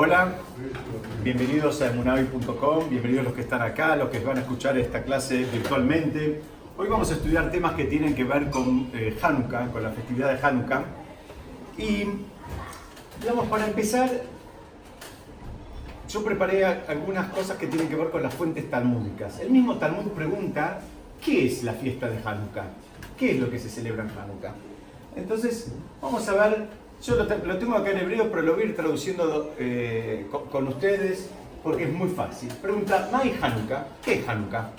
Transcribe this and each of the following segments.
Hola, bienvenidos a emunavi.com, bienvenidos los que están acá, los que van a escuchar esta clase virtualmente. Hoy vamos a estudiar temas que tienen que ver con eh, Hanukkah, con la festividad de Hanukkah. Y, digamos, para empezar, yo preparé algunas cosas que tienen que ver con las fuentes talmúdicas. El mismo Talmud pregunta, ¿qué es la fiesta de Hanukkah? ¿Qué es lo que se celebra en Hanukkah? Entonces, vamos a ver yo lo, tengo acá en hebreo, pero lo voy a ir traduciendo eh, con, ustedes porque es muy fácil. Pregunta, ¿Mai Hanukkah? ¿Qué es Hanukkah?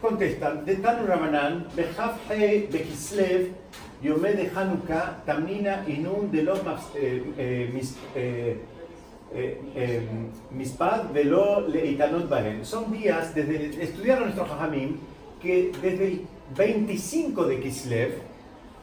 Contestan, de Tanu Ramanan, Behafhe Bekislev, Yomé de Hanukkah, Tamina Inun de los eh, eh, Mispad Velo Leitanot Baren. Son días, desde estudiaron nuestros Jajamim, que desde el 25 de Kislev,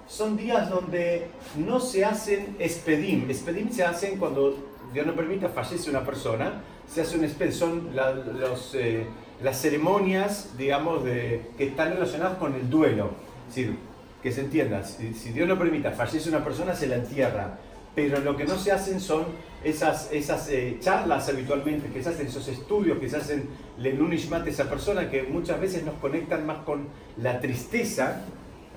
son días donde no se hacen espedim. Espedim se hacen cuando Dios no permita fallece una persona, se hace un espedim, son los, eh, las ceremonias, digamos, de, que están relacionadas con el duelo. Es decir, que se entienda, si, Dios no permita fallece una persona, se la entierra. Pero lo que no se hacen son esas, esas eh, charlas habitualmente, que se hacen esos estudios, que se hacen lenunishmat de esa persona, que muchas veces nos conectan más con la tristeza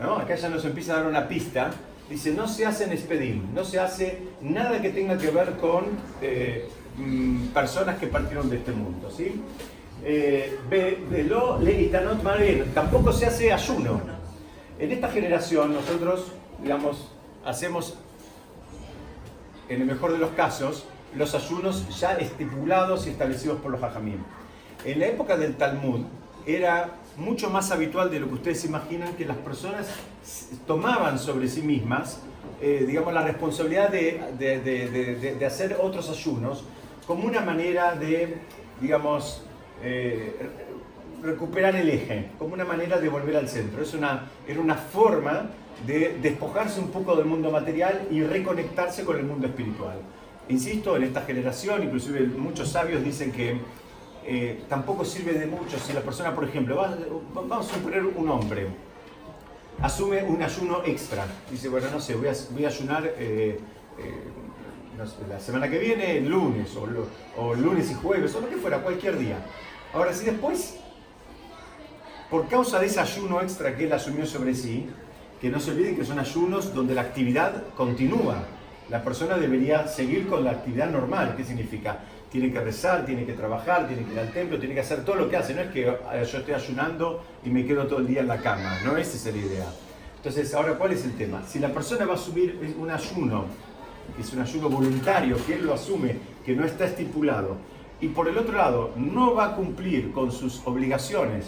Acá ya nos empieza a dar una pista. Dice, no se hace en espedim, no se hace nada que tenga que ver con eh, mm, personas que partieron de este mundo. ¿sí? Eh, tampoco se hace ayuno. En esta generación nosotros, digamos, hacemos, en el mejor de los casos, los ayunos ya estipulados y establecidos por los hajamim. En la época del Talmud era mucho más habitual de lo que ustedes imaginan que las personas tomaban sobre sí mismas, eh, digamos, la responsabilidad de, hacer otros ayunos como una manera de, digamos, eh, recuperar el eje, como una manera de volver al centro. Es una, era una forma de despojarse un poco del mundo material y reconectarse con el mundo espiritual. Insisto, en esta generación, inclusive muchos sabios dicen que eh, tampoco sirve de mucho si la persona, por ejemplo, vamos a suponer un hombre, asume un ayuno extra. Dice, bueno, no sé, voy a, voy a ayunar eh, eh, la semana que viene, lunes, o, o, lunes y jueves, o lo que fuera, cualquier día. Ahora, si después, por causa de ese ayuno extra que él asumió sobre sí, que no se olviden que son ayunos donde la actividad continúa. La persona debería seguir con la actividad normal. ¿Qué significa? Tiene que rezar, tiene que trabajar, tiene que ir al templo, tiene que hacer todo lo que hace. No es que yo estoy ayunando y me quedo todo el día en la cama, no esa es la idea. Entonces, ahora, ¿cuál es el tema? Si la persona va a asumir un ayuno, que es un ayuno voluntario, que él lo asume, que no está estipulado, y por el otro lado, no va a cumplir con sus obligaciones,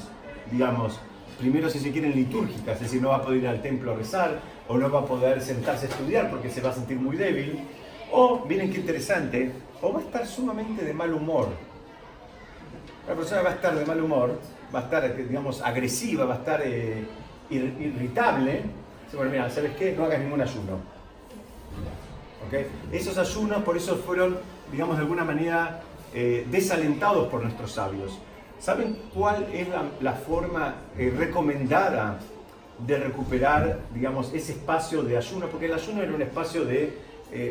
digamos, primero si se quieren litúrgicas, es decir, no va a poder ir al templo a rezar, o no va a poder sentarse a estudiar porque se va a sentir muy débil, o, miren qué interesante, o va a estar sumamente de mal humor. La persona va a estar de mal humor, va a estar, digamos, agresiva, va a estar eh, irritable. Bueno, mira, ¿sabes qué? No hagas ningún ayuno. ¿Okay? Esos ayunos, por eso fueron, digamos, de alguna manera eh, desalentados por nuestros sabios. ¿Saben cuál es la, forma eh, recomendada de recuperar, digamos, ese espacio de ayuno? Porque el ayuno era un espacio de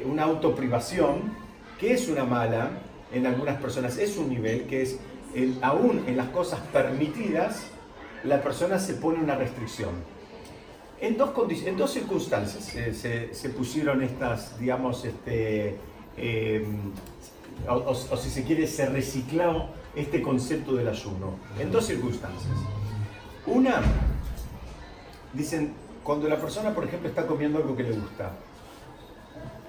una autoprivación que es una mala en algunas personas, es un nivel que es, aún en las cosas permitidas, la persona se pone una restricción. En dos, en dos circunstancias se, pusieron estas, digamos, este, em, o, si se quiere, se recicló este concepto del ayuno. En dos circunstancias. Una, dicen, cuando la persona, por ejemplo, está comiendo algo que le gusta,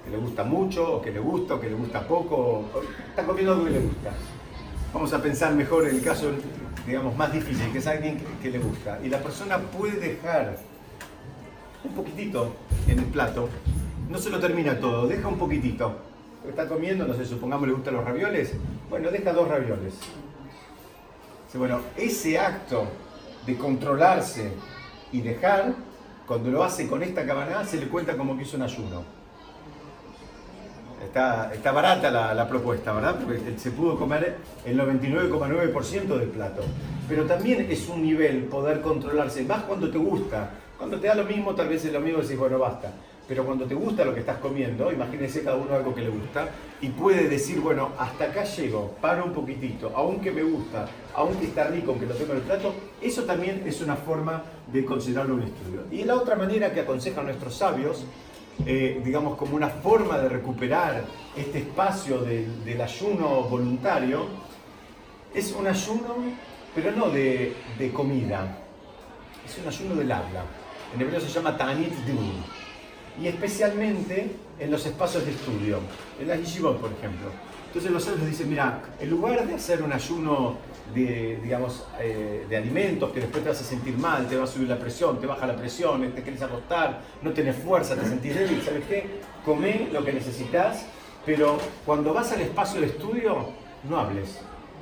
que le gusta mucho, o que le gusta, o que le gusta poco, está comiendo algo que le gusta. Vamos a pensar mejor en el caso, digamos, más difícil, que es alguien que, le gusta. Y la persona puede dejar un poquitito en el plato, no se lo termina todo, deja un poquitito. Está comiendo, no sé, supongamos le gustan los ravioles, bueno, deja dos ravioles. Bueno, ese acto de controlarse y dejar, cuando lo hace con esta cabana, se le cuenta como que hizo un ayuno. Está, barata la, propuesta, ¿verdad? Porque se pudo comer el 99,9% del plato. Pero también es un nivel poder controlarse, más cuando te gusta. Cuando te da lo mismo, tal vez es lo mismo, decís, bueno, basta. pero cuando te gusta lo que estás comiendo, imagínense cada uno algo que le gusta, y puede decir, bueno, hasta acá llego, paro un poquitito, aunque me gusta, aunque está rico, aunque lo tengo en el plato, eso también es una forma de considerarlo un estudio. Y la otra manera que aconsejan nuestros sabios, eh, digamos como una forma de recuperar este espacio del ayuno voluntario, es un ayuno, pero no de, comida, es un ayuno del habla. En hebreo se llama Tanit Dun y especialmente en los espacios de estudio, en la yeshivot, por ejemplo. Entonces los sabios dicen, mira, en lugar de hacer un ayuno de, digamos, eh, de alimentos que después te vas a sentir mal, te va a subir la presión, te baja la presión, te quieres acostar, no tienes fuerza, te sentís débil, ¿sabes qué? Come lo que necesitas, pero cuando vas al espacio de estudio, no hables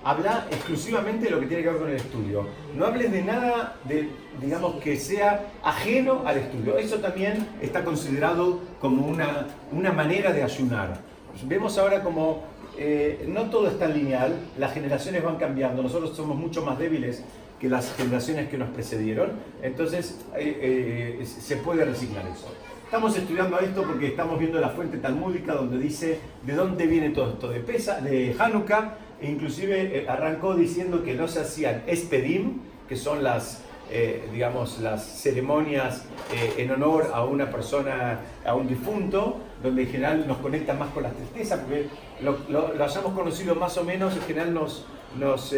habla exclusivamente de lo que tiene que ver con el estudio. No hables de nada, de, digamos, que sea ajeno al estudio. Eso también está considerado como una, una manera de ayunar. Vemos ahora como eh, no todo es tan lineal, las generaciones van cambiando, nosotros somos mucho más débiles que las generaciones que nos precedieron, entonces eh, eh, se puede reciclar eso. Estamos estudiando esto porque estamos viendo la fuente talmúdica donde dice de dónde viene todo esto, de Pesa, de Hanukkah, e inclusive eh, arrancó diciendo que no se hacían espedim, que son las, eh, digamos, las ceremonias eh, en honor a una persona, a un difunto, donde en general nos conecta más con la tristeza, porque lo, lo, hayamos conocido más o menos, en general nos, nos,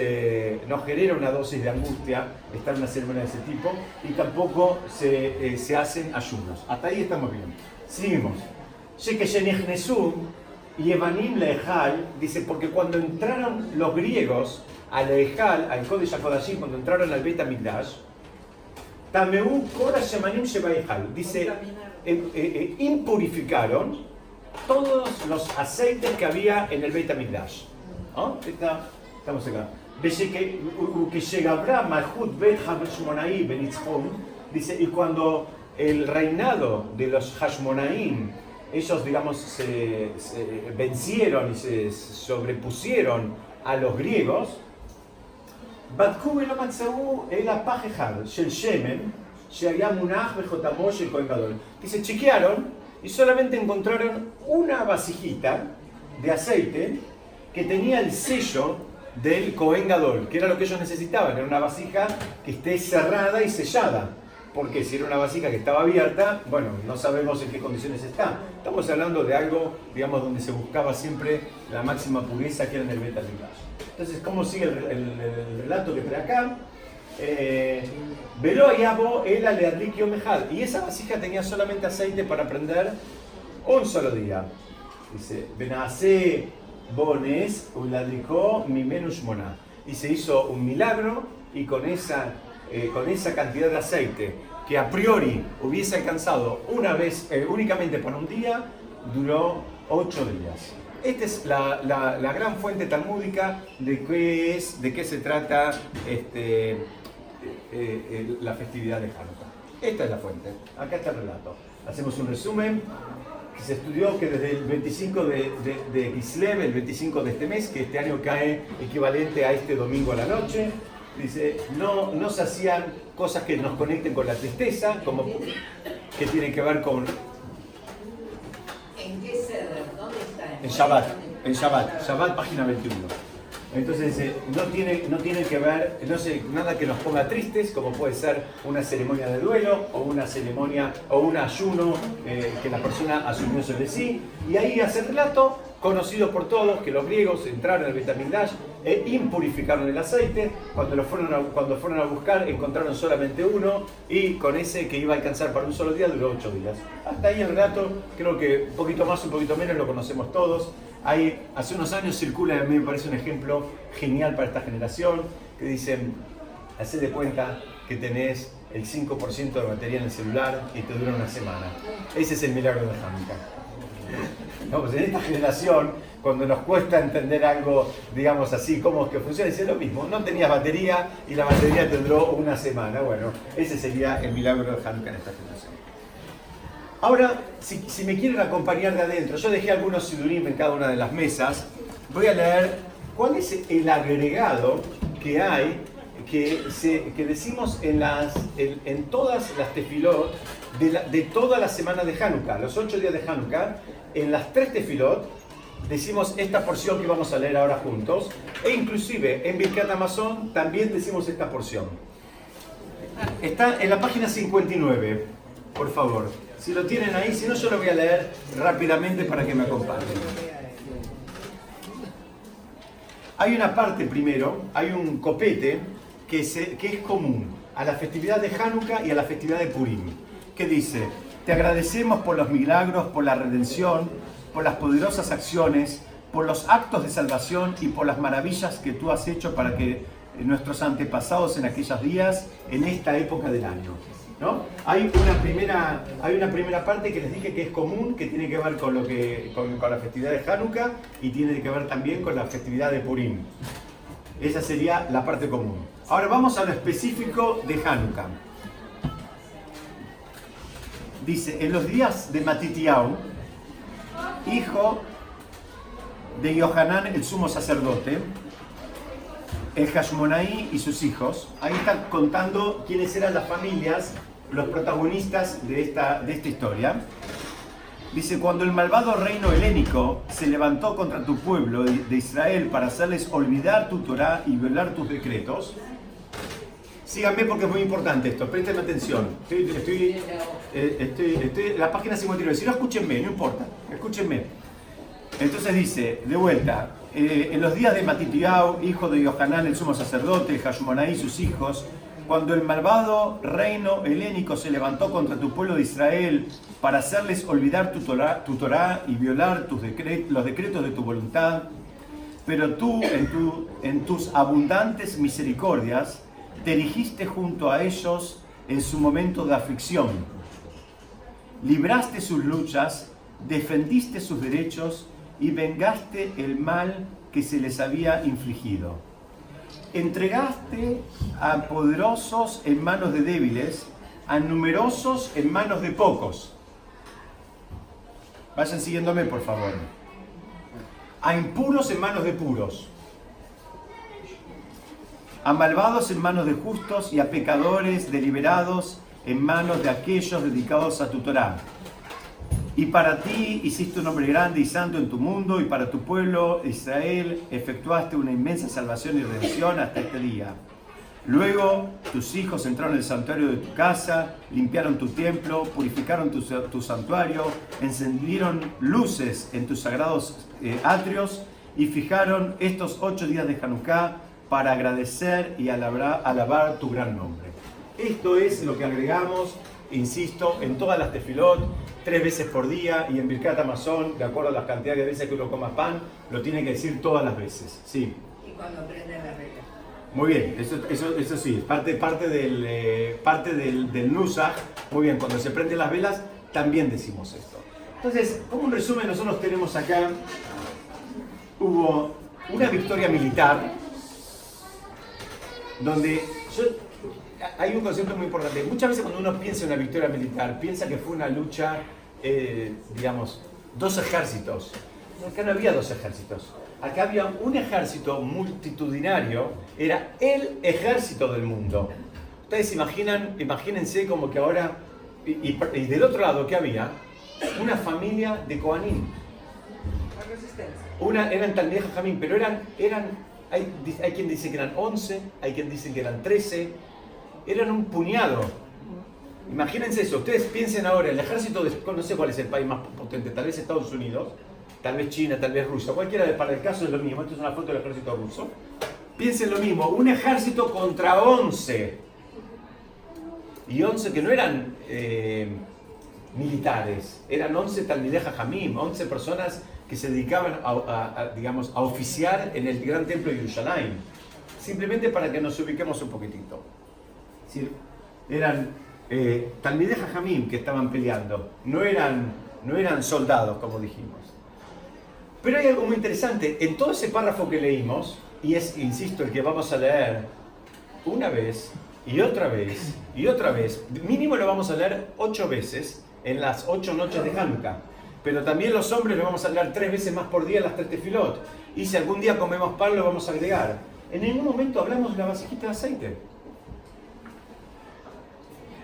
nos, genera una dosis de angustia estar en una ceremonia de ese tipo, y tampoco se, se hacen ayunos. Hasta ahí estamos bien. Seguimos. y Evanim Lehal dice, porque cuando entraron los griegos al Lehal, al Kodesh HaKodashim, cuando entraron al Beit HaMikdash, Tameu Kora Shemanim dice, eh, eh, eh, impurificaron todos los aceites que había en el Beit HaMikdash. ¿No? Está, estamos acá. Dice, y cuando el reinado de los Hashmonaim ellos, digamos, se, vencieron y se sobrepusieron a los griegos, Dice, chequearon y solamente encontraron una vasijita de aceite que tenía el sello del Cohen Gadol, que era lo que ellos necesitaban, era una vasija que esté cerrada y sellada porque si era una vasija que estaba abierta, bueno, no sabemos en qué condiciones está. Estamos hablando de algo, digamos, donde se buscaba siempre la máxima pureza que era en el beta Entonces, ¿cómo sigue el, relato que trae acá? Eh, Veló Ayabo el aleadlikio mejal. Y esa vasija tenía solamente aceite para prender un solo día. Dice, Benase Bones uladricó mi menos mona. Y se hizo un milagro y con esa eh, con esa cantidad de aceite que a priori hubiese alcanzado una vez, eh, únicamente por un día, duró ocho días. Esta es la, la, gran fuente talmúdica de qué es, de qué se trata este, eh, la festividad de Hanukkah. Esta es la fuente. Acá está el relato. Hacemos un resumen que se estudió que desde el 25 de, de, de Kislev, el 25 de este mes, que este año cae equivalente a este domingo a la noche, Dice, no, no se hacían cosas que nos conecten con la tristeza, como que tienen que ver con... ¿En qué ceder? ¿Dónde está? En Shabbat, en Shabbat, Shabbat página 21. Entonces dice, no tiene, no tiene que ver, no sé, nada que nos ponga tristes, como puede ser una ceremonia de duelo o una ceremonia o un ayuno eh, que la persona asumió sobre sí. Y ahí hace relato conocido por todos que los griegos entraron al Betamigdash e impurificaron el aceite. Cuando, fueron a, cuando fueron a buscar encontraron solamente uno y con ese que iba a alcanzar para un solo día duró ocho días. Hasta ahí el relato, creo que un poquito más, un poquito menos lo conocemos todos. Ahí, hace unos años circula, a mí me parece un ejemplo genial para esta generación, que dicen, haced de cuenta que tenés el 5% de batería en el celular y te dura una semana. Ese es el milagro de Hanukkah. No, pues en esta generación, cuando nos cuesta entender algo, digamos así, cómo es que funciona, es lo mismo. No tenías batería y la batería te duró una semana. Bueno, ese sería el milagro de Hanukkah en esta generación. Ahora, si, me quieren acompañar de adentro, yo dejé algunos sidurim en cada una de las mesas. Voy a leer cuál es el agregado que hay, que, se, que decimos en, las, en, todas las tefilot de, la- de toda la semana de Hanukkah, los ocho días de Hanukkah, en las tres tefilot, decimos esta porción que vamos a leer ahora juntos, e inclusive en Birkat Amazon también decimos esta porción. Está en la página 59, por favor. Si lo tienen ahí, si no yo lo voy a leer rápidamente para que me acompañen. Hay una parte primero, hay un copete que, es común a la festividad de Hanukkah y a la festividad de Purim, que dice, te agradecemos por los milagros, por la redención, por las poderosas acciones, por los actos de salvación y por las maravillas que tú has hecho para que nuestros antepasados en aquellos días, en esta época del año. ¿No? Hay, una primera, hay una primera parte que les dije que es común, que tiene que ver con, lo que, con, la festividad de Hanukkah y tiene que ver también con la festividad de Purim. Esa sería la parte común. Ahora vamos a lo específico de Hanukkah. Dice, en los días de Matitiao, hijo de Yohanan, el sumo sacerdote, el Hashmonaí y sus hijos. Ahí están contando quiénes eran las familias, los protagonistas de esta, de esta historia. Dice, cuando el malvado reino helénico se levantó contra tu pueblo de Israel para hacerles olvidar tu Torah y violar tus decretos, síganme porque es muy importante esto, presten atención. Estoy, estoy, eh, estoy, la página 59, si no escúchenme, no importa, escúchenme. Entonces dice, de vuelta, eh, en los días de Matitiao, hijo de Yohanan, el sumo sacerdote, Hashmonaí y sus hijos, cuando el malvado reino helénico se levantó contra tu pueblo de Israel para hacerles olvidar tu Torah, y violar tus los decretos de tu voluntad, pero tú en, en tus abundantes misericordias te erigiste junto a ellos en su momento de aflicción. Libraste sus luchas, defendiste sus derechos y vengaste el mal que se les había infligido. Entregaste a poderosos en manos de débiles, a numerosos en manos de pocos. Vayan siguiéndome, por favor. A impuros en manos de puros. A malvados en manos de justos y a pecadores deliberados en manos de aquellos dedicados a tu Torah. Y para ti hiciste un hombre grande y santo en tu mundo, y para tu pueblo Israel efectuaste una inmensa salvación y redención hasta este día. Luego tus hijos entraron en el santuario de tu casa, limpiaron tu templo, purificaron tu, tu santuario, encendieron luces en tus sagrados eh, atrios y fijaron estos ocho días de Hanukkah para agradecer y alabar, alabar tu gran nombre. Esto es lo que agregamos, insisto, en todas las tefilot, tres veces por día y en Birkat Amazon, de acuerdo a las cantidades de veces que uno coma pan, lo tiene que decir todas las veces. Sí. Y cuando prende la regla. Muy bien, eso, eso, eso sí, parte, parte del, eh, parte del, del Nusach. Muy bien, cuando se prenden las velas también decimos esto. Entonces, como un resumen, nosotros tenemos acá, hubo una victoria militar, donde yo, hay un concepto muy importante. Muchas veces cuando uno piensa en una victoria militar, piensa que fue una lucha, eh, digamos, dos ejércitos. Acá no había dos ejércitos. Acá había un ejército multitudinario, era el ejército del mundo. Ustedes imaginan, imagínense como que ahora, y, y- y del otro lado, ¿qué había? Una familia de Koanim. Una, eran Talmideh Jamín, pero eran, eran hay, hay quien dice que eran 11, hay quien dice que eran 13, eran un puñado. Imagínense eso, ustedes piensen ahora, el ejército de, no sé cuál es el país más potente, tal vez Estados Unidos, tal vez China, tal vez Rusia, cualquiera, de- para el caso es lo mismo, esto es una foto del ejército ruso. Piensen lo mismo, un ejército contra 11. Y 11 que no eran eh, militares, eran 11 Talmideh Jamim, 11 personas que se dedicaban a, a- a, digamos, a oficiar en el gran templo de Jerusalén. Simplemente para que nos ubiquemos un poquitito. Es decir, eran eh, Talmideh Jamim que estaban peleando, no eran, no eran soldados, como dijimos. Pero hay algo muy interesante, en todo ese párrafo que leímos, y es, insisto, el que vamos a leer una vez y otra vez y otra vez, mínimo lo vamos a leer ocho veces en las ocho noches de Hanukkah, pero también los hombres lo vamos a leer tres veces más por día en las tres tefilot, y si algún día comemos pan lo vamos a agregar. En ningún momento hablamos de la vasijita de aceite.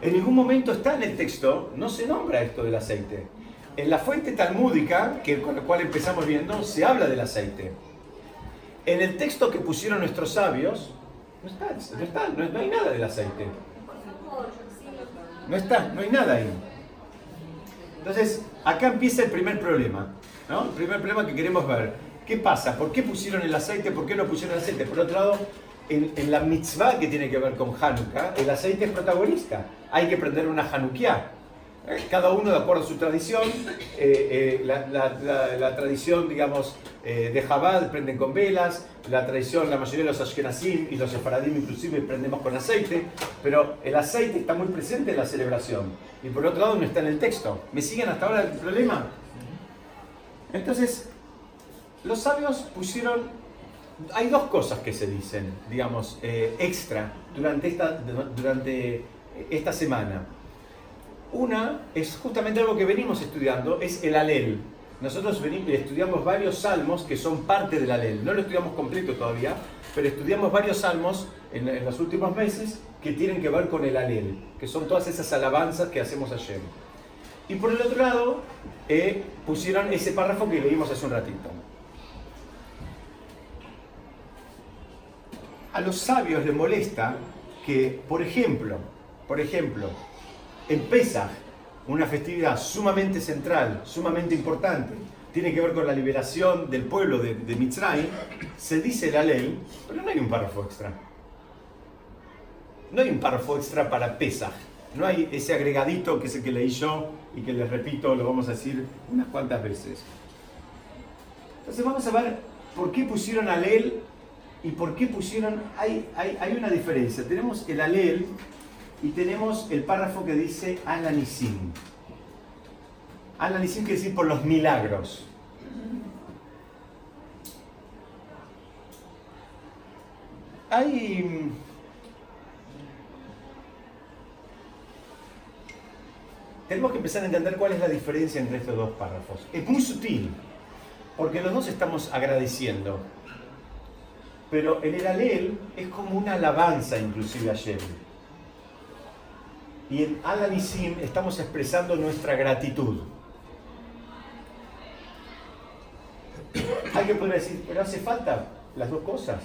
En ningún momento está en el texto, no se nombra esto del aceite. En la fuente talmúdica, que, con la cual empezamos viendo, se habla del aceite. En el texto que pusieron nuestros sabios, no está, no, está, no, hay nada del aceite. No está, no hay nada ahí. Entonces, acá empieza el primer problema. ¿no? El primer problema que queremos ver. ¿Qué pasa? ¿Por qué pusieron el aceite? ¿Por qué no pusieron el aceite? Por otro lado, en, en, la mitzvah que tiene que ver con Hanukkah, el aceite es protagonista. Hay que prender una Hanukkah. Cada uno de acuerdo a su tradición. Eh, eh, la, tradición, digamos, eh, de Jabal prenden con velas. La tradición, la mayoría de los Ashkenazim y los Sefaradim inclusive prendemos con aceite. Pero el aceite está muy presente en la celebración. Y por otro lado no está en el texto. ¿Me siguen hasta ahora el problema? Entonces, los sabios pusieron hay dos cosas que se dicen, digamos, extra durante esta, durante esta semana. Una es justamente algo que venimos estudiando, es el alel. Nosotros estudiamos varios salmos que son parte del alel. No lo estudiamos completo todavía, pero estudiamos varios salmos en, los últimos meses que tienen que ver con el alel, que son todas esas alabanzas que hacemos ayer. Y por el otro lado, eh, pusieron ese párrafo que leímos hace un ratito. A los sabios les molesta que, por ejemplo, por ejemplo, en Pesach, una festividad sumamente central, sumamente importante, tiene que ver con la liberación del pueblo de, de Mitzrayim, se dice la ley, pero no hay un párrafo extra. No hay un párrafo extra para Pesach. No hay ese agregadito que es el que leí yo y que les repito, lo vamos a decir unas cuantas veces. Entonces vamos a ver por qué pusieron alel y por qué pusieron... Hay, hay, hay una diferencia. Tenemos el alel y tenemos el párrafo que dice Ananisim. Ananisim quiere decir por los milagros. Hay. Tenemos que empezar a entender cuál es la diferencia entre estos dos párrafos. Es muy sutil, porque los dos estamos agradeciendo. Pero el Eralel es como una alabanza, inclusive ayer. Y en Al-Anisim estamos expresando nuestra gratitud. Que poder decir, pero hace falta las dos cosas.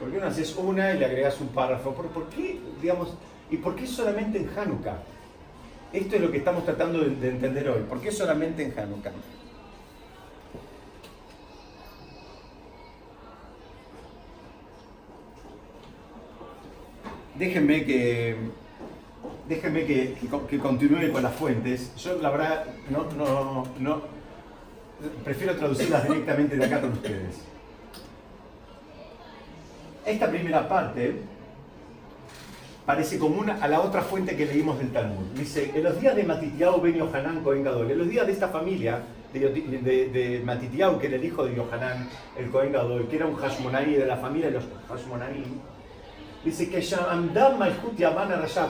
¿Por qué no haces una y le agregas un párrafo? ¿Por, por qué, digamos, y por qué solamente en Hanukkah? Esto es lo que estamos tratando de, de entender hoy. ¿Por qué solamente en Hanukkah? Déjenme que déjenme que, continúe con las fuentes. Yo la verdad no, no, no, prefiero traducirlas directamente de acá con ustedes. Esta primera parte parece común a la otra fuente que leímos del Talmud. Dice, en los días de Matitiao ben Yohanan Cohen Gadol, en los días de esta familia de, de, Matitiao, que era el hijo de Yohanan, el Cohen Gadol, que era un Hashmonaí de la familia de los Hashmonaí, Dice que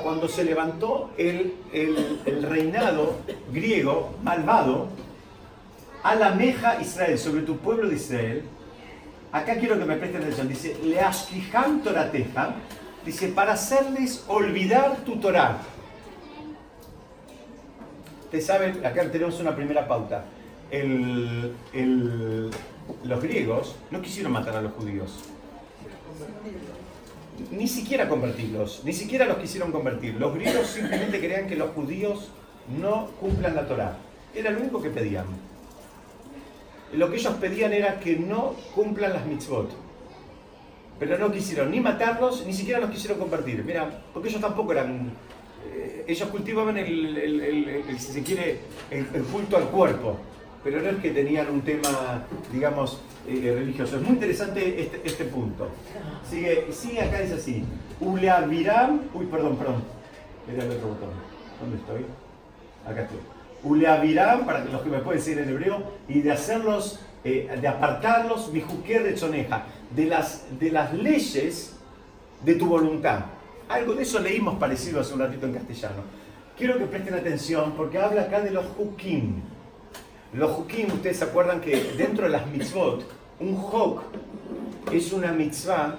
cuando se levantó el, el, reinado griego malvado, a la meja Israel, sobre tu pueblo de Israel, acá quiero que me presten atención, dice, le torateja, dice, para hacerles olvidar tu Torah. Ustedes saben, acá tenemos una primera pauta. los griegos no quisieron matar a los judíos ni siquiera convertirlos, ni siquiera los quisieron convertir. Los griegos simplemente querían que los judíos no cumplan la Torá. Era lo único que pedían. Lo que ellos pedían era que no cumplan las mitzvot. Pero no quisieron ni matarlos, ni siquiera los quisieron convertir. Mira, porque ellos tampoco eran... Eh, ellos cultivaban el, si se quiere, el culto al cuerpo pero no es que tenían un tema, digamos, eh, religioso. Es muy interesante este, este, punto. Sigue, sigue acá, dice así. Uleaviram, uy, perdón, perdón. Era el otro botón. ¿Dónde estoy? Acá estoy. Uleaviram, para los que me pueden decir en hebreo, y de hacerlos, eh, de apartarlos, mi de choneja, de las, de las leyes de tu voluntad. Algo de eso leímos parecido hace un ratito en castellano. Quiero que presten atención porque habla acá de los hukim. Los hukim, ustedes se acuerdan que dentro de las mitzvot, un hok es una mitzvah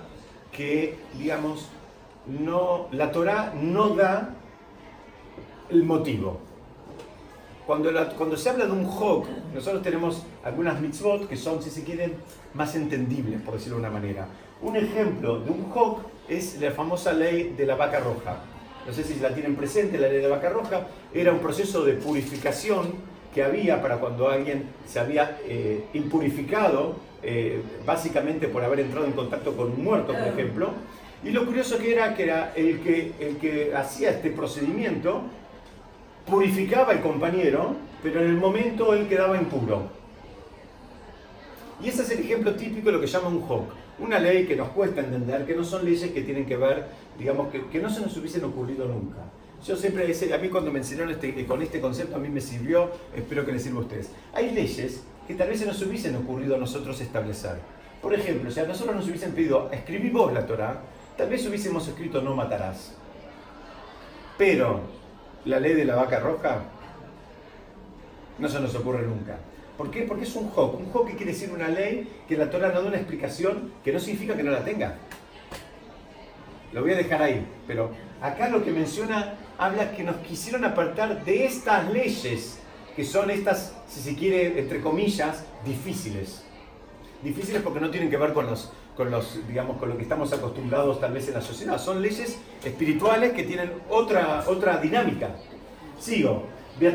que, digamos, no, la Torah no da el motivo. Cuando, cuando se habla de un hok, nosotros tenemos algunas mitzvot que son, si se quieren, más entendibles, por decirlo de una manera. Un ejemplo de un hok es la famosa ley de la vaca roja. No sé si la tienen presente, la ley de la vaca roja era un proceso de purificación que había para cuando alguien se había eh, impurificado, eh, básicamente por haber entrado en contacto con un muerto, por ejemplo. Y lo curioso que era que era el que, el que hacía este procedimiento purificaba al compañero, pero en el momento él quedaba impuro. Y ese es el ejemplo típico de lo que llama un hok. Una ley que nos cuesta entender, que no son leyes que tienen que ver, digamos, que, que no se nos hubiesen ocurrido nunca. Yo siempre, a mí cuando me enseñaron este, con este concepto, a mí me sirvió, espero que les sirva a ustedes. Hay leyes que tal vez se nos hubiesen ocurrido a nosotros establecer. Por ejemplo, si a nosotros nos hubiesen pedido, escribí vos la Torah, tal vez hubiésemos escrito no matarás. Pero la ley de la vaca roja no se nos ocurre nunca. ¿Por qué? Porque es un hok. Un que quiere decir una ley que la Torah no da una explicación que no significa que no la tenga. Lo voy a dejar ahí, pero acá lo que menciona habla que nos quisieron apartar de estas leyes, que son estas, si se quiere, entre comillas, difíciles. Difíciles porque no tienen que ver con los, con los, digamos, con lo que estamos acostumbrados tal vez en la sociedad. Son leyes espirituales que tienen otra, otra dinámica. Sigo. Y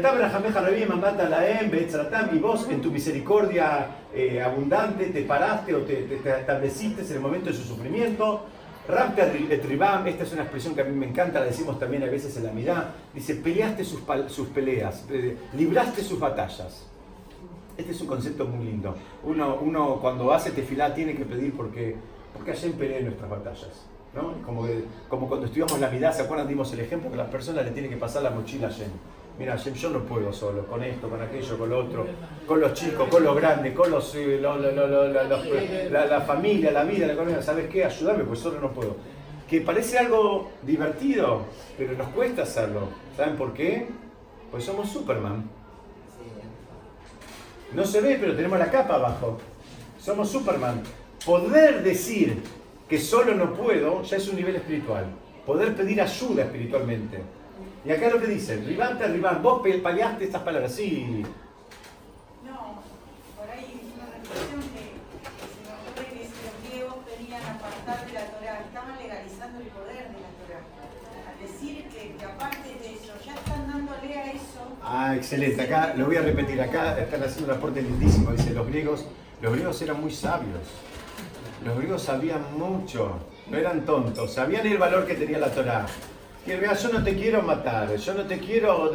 vos en tu misericordia eh, abundante te paraste o te, te, te estableciste en el momento de su sufrimiento et Ribam, esta es una expresión que a mí me encanta, la decimos también a veces en la mirada, dice, peleaste sus, sus peleas, eh, libraste sus batallas. Este es un concepto muy lindo. Uno, uno cuando hace tefilá tiene que pedir porque, porque Hashem pelea nuestras batallas. ¿no? Como, como cuando estudiamos la mirada, ¿se acuerdan? Dimos el ejemplo que las personas le tienen que pasar la mochila a Hashem mira, yo no puedo solo, con esto, con aquello, con lo otro, con los chicos, con los grandes, con los, eh, la, familia, la vida, la economía, ¿sabes qué? Ayúdame, pues solo no puedo. Que parece algo divertido, pero nos cuesta hacerlo. ¿Saben por qué? Pues somos Superman. No se ve, pero tenemos la capa abajo. Somos Superman. Poder decir que solo no puedo ya es un nivel espiritual. Poder pedir ayuda espiritualmente. Y acá lo que dice, ribante, ribán, vos paliaste estas palabras, sí. No, por ahí es una reflexión que se me ocurre que si los griegos querían apartar de la Torah, estaban legalizando el poder de la Torah. Al decir que, aparte de eso, ya están dándole a eso. Ah, excelente. Acá lo voy a repetir. Acá están haciendo un aporte lindísimo. Dice, los griegos, los griegos eran muy sabios. Los griegos sabían mucho. No eran tontos. Sabían el valor que tenía la Torah que vea, yo no te quiero matar, yo no te quiero,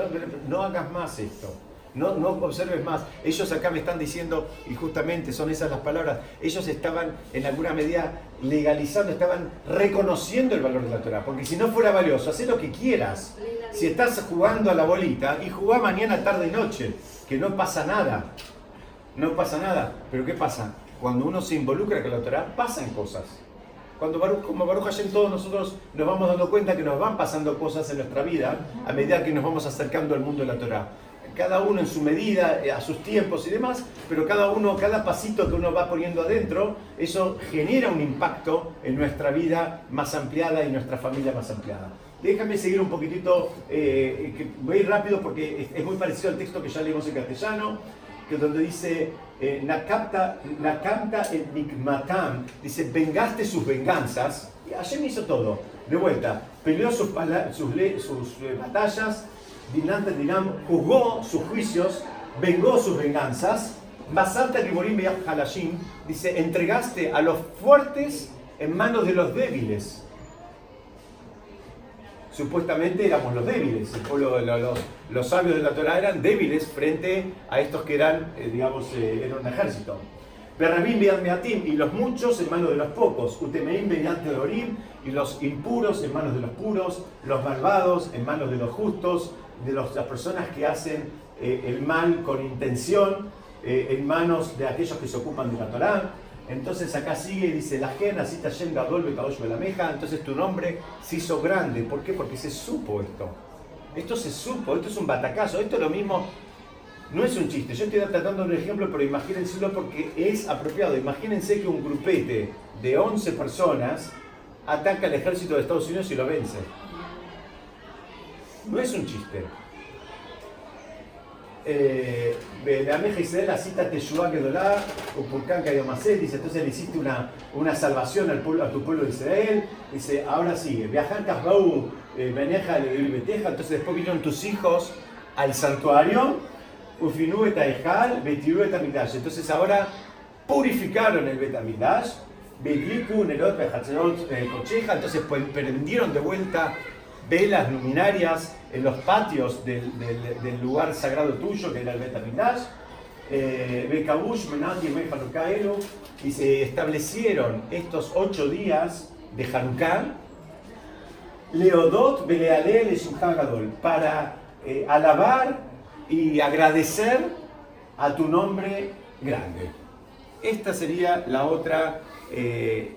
no, hagas más esto. No, no observes más. Ellos acá me están diciendo, y justamente son esas las palabras, ellos estaban en alguna medida legalizando, estaban reconociendo el valor de la Torah. Porque si no fuera valioso, haz lo que quieras. Si estás jugando a la bolita y jugá mañana, tarde y noche, que no pasa nada. No pasa nada. Pero ¿qué pasa? Cuando uno se involucra con la Torah, pasan cosas. Cuando como Baruch Hashem todos nosotros nos vamos dando cuenta que nos van pasando cosas en nuestra vida a medida que nos vamos acercando al mundo de la Torah. Cada uno en su medida, eh, a sus tiempos y demás, pero cada uno, cada pasito que uno va poniendo adentro, eso genera un impacto en nuestra vida más ampliada y nuestra familia más ampliada. Déjame seguir un poquitito, eh, que voy rápido porque es muy parecido al texto que ya leímos en castellano que donde dice, eh, Nakapta, Nakamta el Nikmatam, dice, vengaste sus venganzas, y Hashem hizo todo, de vuelta, peleó sus, sus, sus eh, batallas, Dinante Dinam juzgó sus juicios, vengó sus venganzas, Basalta Giborim Halashim, dice, entregaste a los fuertes en manos de los débiles supuestamente éramos los débiles. El pueblo, los, los, sabios de la Torah eran débiles frente a estos que eran, eh, digamos, eh, eran un ejército. Berrabim Meatim y los muchos en manos de los pocos. Utemeim mediante Orim y los impuros en manos de los puros. Los malvados en manos de los justos. De las personas que hacen eh, el mal con intención en manos de aquellos que se ocupan de la Torah. Entonces acá sigue y dice, la gente así está Dolbe de la meja, entonces tu nombre se hizo grande. ¿Por qué? Porque se supo esto. Esto se supo, esto es un batacazo, esto es lo mismo, no es un chiste. Yo estoy tratando un ejemplo, pero imagínenselo porque es apropiado. Imagínense que un grupete de 11 personas ataca al ejército de Estados Unidos y lo vence. No es un chiste. Eh, Beameja Israel, la cita Teshua Gedolá, Upurkan Kayomasel, dice, entonces le hiciste una, una salvación al pueblo, a tu pueblo de Israel, dice, ahora sigue, Viajan Kasbau, Beneja, Beteja, entonces después vinieron tus hijos al santuario, Ufinu Etaejal, Betiru Etamidash, entonces ahora purificaron el Betamidash, Betliku, Nerot, Behatzerot, Cocheja, entonces pues, prendieron de vuelta velas luminarias en los patios del, lugar sagrado tuyo, que era el Betamidash, eh, Bekabush, Menandi, y y se establecieron estos ocho días de Hanukkah, Leodot, Belealel, Gadol, para eh, alabar y agradecer a tu nombre grande. Esta sería la otra, eh,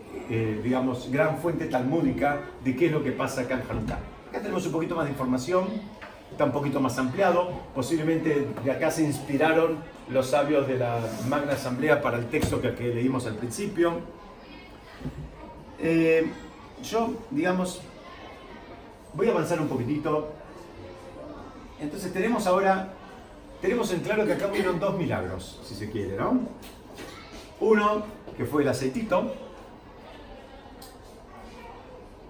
digamos, gran fuente talmúdica de qué es lo que pasa acá en Hanukkah. Acá tenemos un poquito más de información, está un poquito más ampliado. Posiblemente de acá se inspiraron los sabios de la Magna Asamblea para el texto que, leímos al principio. Eh, yo, digamos, voy a avanzar un poquitito. Entonces tenemos ahora, tenemos en claro que acá hubieron dos milagros, si se quiere, ¿no? Uno, que fue el aceitito,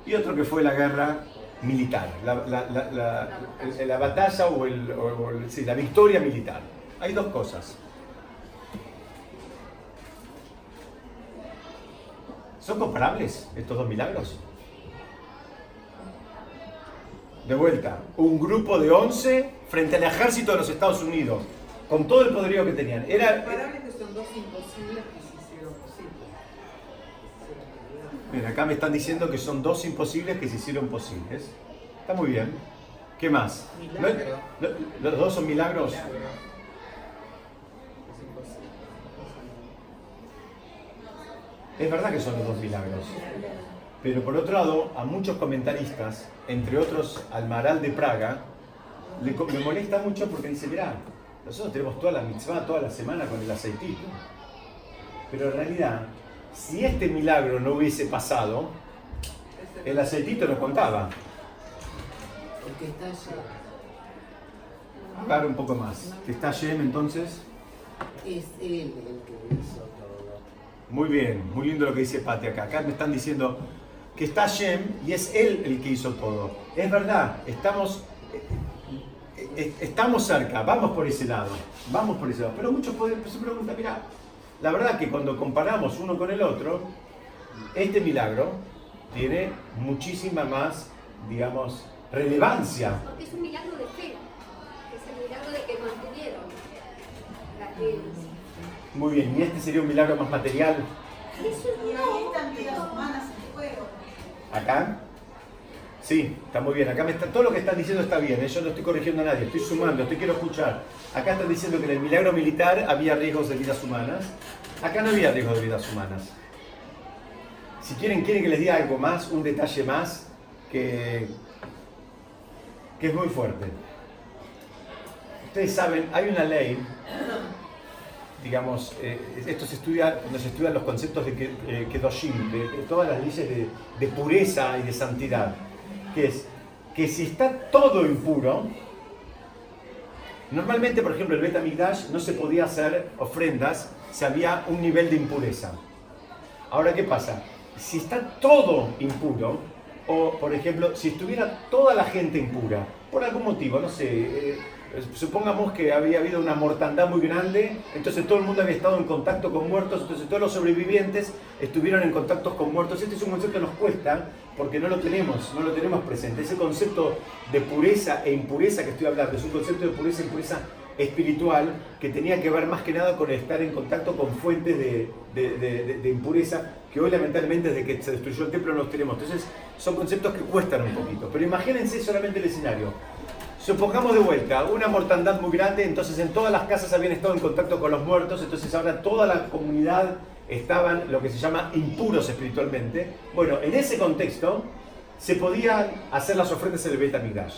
y otro que fue la guerra militar, la, la, batalla o, el, la victoria militar. Hay dos cosas. ¿Son comparables estos dos milagros? De vuelta, un grupo de 11 frente al ejército de los Estados Unidos, con todo el poderío que tenían. Era, son dos imposibles acá me están diciendo que son dos imposibles que se hicieron posibles. Está muy bien. ¿Qué más? ¿Los dos son milagros? Es verdad que son los dos milagros. Pero por otro lado, a muchos comentaristas, entre otros al Maral de Praga, le, molesta mucho porque dice, mirá, nosotros tenemos toda la mitzvah, toda la semana con el aceitito. Pero en realidad, si este milagro no hubiese pasado, el aceitito nos contaba. Porque está Hablar un poco más. Que está Yem entonces. Es él el que hizo todo. Muy bien, muy lindo lo que dice Pati acá. Acá me están diciendo que está Shem y es él el que hizo todo. Es verdad, estamos, eh, eh, estamos cerca, vamos por ese lado, vamos por ese lado. Pero muchos se preguntan, mira, la verdad que cuando comparamos uno con el otro, este milagro tiene muchísima más, digamos, relevancia. Porque es un milagro de fe, es el milagro de que mantuvieron la Muy bien, ¿y este sería un milagro más material? Eso y ahí están vidas humanas en juego. ¿Acá? Sí, está muy bien. Acá me está, todo lo que están diciendo está bien. ¿eh? Yo no estoy corrigiendo a nadie, estoy sumando, estoy quiero escuchar. Acá están diciendo que en el milagro militar había riesgos de vidas humanas. Acá no había riesgos de vidas humanas. Si quieren, quieren que les diga algo más, un detalle más, que, que es muy fuerte. Ustedes saben, hay una ley, digamos, eh, esto se estudia, cuando se estudian los conceptos de eh, Kedoshim, de, de, todas las leyes de, de pureza y de santidad que es que si está todo impuro, normalmente, por ejemplo, el Betamigdash no se podía hacer ofrendas si había un nivel de impureza. Ahora, ¿qué pasa? Si está todo impuro, o por ejemplo, si estuviera toda la gente impura, por algún motivo, no sé, eh, supongamos que había habido una mortandad muy grande, entonces todo el mundo había estado en contacto con muertos, entonces todos los sobrevivientes estuvieron en contacto con muertos. Este es un concepto que nos cuesta porque no lo tenemos, no lo tenemos presente. Ese concepto de pureza e impureza que estoy hablando es un concepto de pureza e impureza espiritual que tenía que ver más que nada con estar en contacto con fuentes de, de, impureza que hoy lamentablemente desde que se destruyó el templo no los tenemos. Entonces son conceptos que cuestan un poquito. Pero imagínense solamente el escenario. Supongamos de vuelta, una mortandad muy grande, entonces en todas las casas habían estado en contacto con los muertos, entonces ahora toda la comunidad estaban lo que se llama impuros espiritualmente. Bueno, en ese contexto se podían hacer las ofrendas en el Betamigdash.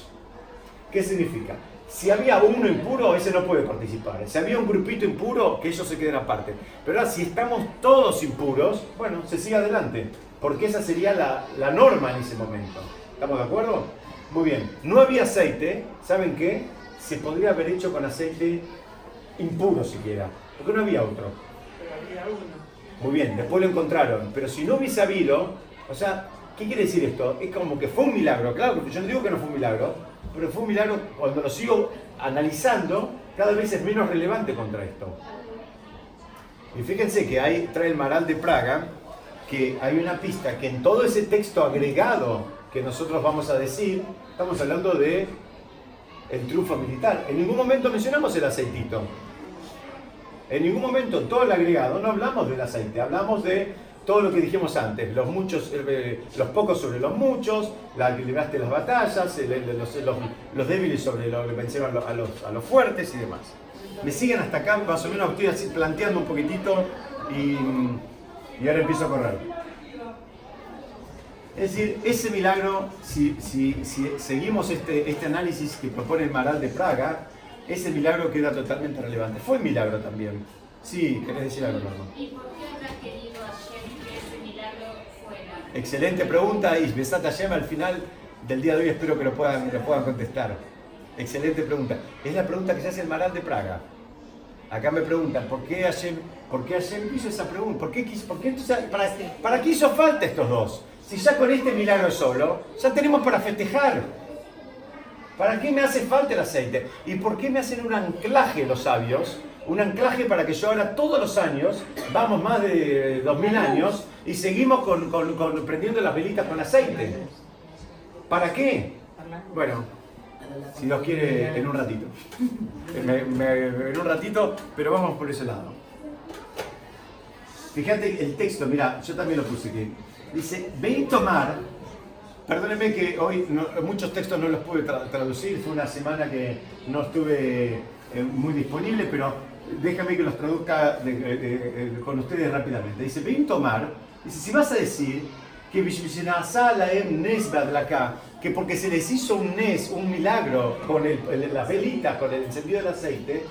¿Qué significa? Si había uno impuro, ese no puede participar. Si había un grupito impuro, que ellos se queden aparte. Pero ahora, si estamos todos impuros, bueno, se sigue adelante. Porque esa sería la, la norma en ese momento. ¿Estamos de acuerdo? Muy bien. No había aceite. ¿Saben qué? se podría haber hecho con aceite impuro siquiera, porque no había otro. Pero había uno. Muy bien, después lo encontraron, pero si no hubiese habido, o sea, ¿qué quiere decir esto? Es como que fue un milagro, claro, porque yo no digo que no fue un milagro, pero fue un milagro cuando lo sigo analizando, cada vez es menos relevante contra esto. Y fíjense que ahí trae el Maral de Praga, que hay una pista que en todo ese texto agregado que nosotros vamos a decir, estamos hablando de el triunfo militar. En ningún momento mencionamos el aceitito. En ningún momento, en todo el agregado, no hablamos del aceite, hablamos de todo lo que dijimos antes, los muchos, eh, los pocos sobre los muchos, la que libraste las batallas, los, débiles sobre los que vencieron a los, a los- a los fuertes y demás. Me siguen hasta acá, más o menos estoy así planteando un poquitito y, y ahora empiezo a correr. Es decir, ese milagro, si, si- si seguimos este, este análisis que propone el Maral de Praga, ese milagro queda totalmente relevante. Fue milagro también. Sí, querés decir algo, Norma. ¿Y por qué habrá querido Hashem que ese milagro fuera? Excelente pregunta y Besat Hashem al final del día de hoy espero que lo puedan, lo puedan contestar. Excelente pregunta. Es la pregunta que se hace el Maral de Praga. Acá me preguntan, ¿por qué Hashem, por qué Hashem hizo esa pregunta? ¿Por qué, quiso- por qué entonces- para, ¿Para qué hizo falta estos dos? Si ya con este milagro solo, ya tenemos para festejar. ¿Para qué me hace falta el aceite? ¿Y por qué me hacen un anclaje los sabios? Un anclaje para que yo ahora todos los años, vamos más de 2000 años, y seguimos prendiendo las velitas con aceite. ¿Para qué? Bueno, si Dios quiere, en un ratito. En un ratito, pero vamos por ese lado. Fíjate el texto, mira, yo también lo puse aquí. Dice, ven y tomar. Perdónenme que hoy no- muchos textos no los pude tra- traducir, fue una semana que no estuve eh, muy disponible, pero déjame que los traduzca de- de- de- con ustedes rápidamente. Dice, ven y tomar. Dice, si vas a decir que que porque se les hizo un nes, un milagro con el- el- las velitas, con el encendido del aceite.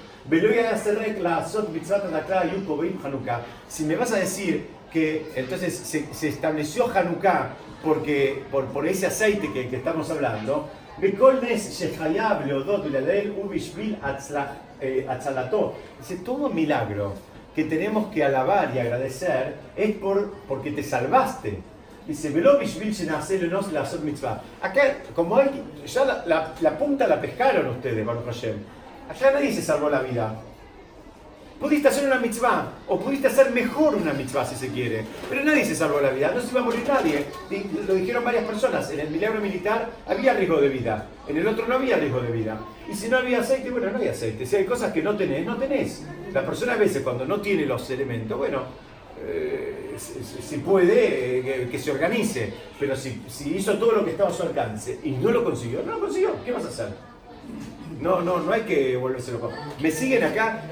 Si me vas a decir que entonces se, se estableció Hanukkah porque, por, por ese aceite que, que estamos hablando, eh, Dice, todo milagro que tenemos que alabar y agradecer es por, porque te salvaste. Dice, Acá, como hay, ya la, la, la punta la pescaron ustedes, Baruch Hashem. Allá nadie se salvó la vida. Pudiste hacer una mitzvah, o pudiste hacer mejor una mitzvah si se quiere, pero nadie se salvó la vida, no se iba a morir nadie. Di- Lo dijeron varias personas, en el milagro militar había riesgo de vida, en el otro no había riesgo de vida. Y si no había aceite, bueno, no había aceite. Si hay cosas que no tenés, no tenés. La persona a veces cuando no tiene los elementos, bueno, eh, si, puede, eh, que, se organice, pero si hizo todo lo que estaba a su alcance y no lo consiguió, no lo consiguió, ¿qué vas a hacer? No, no, no hay que volverse loco. Me siguen acá,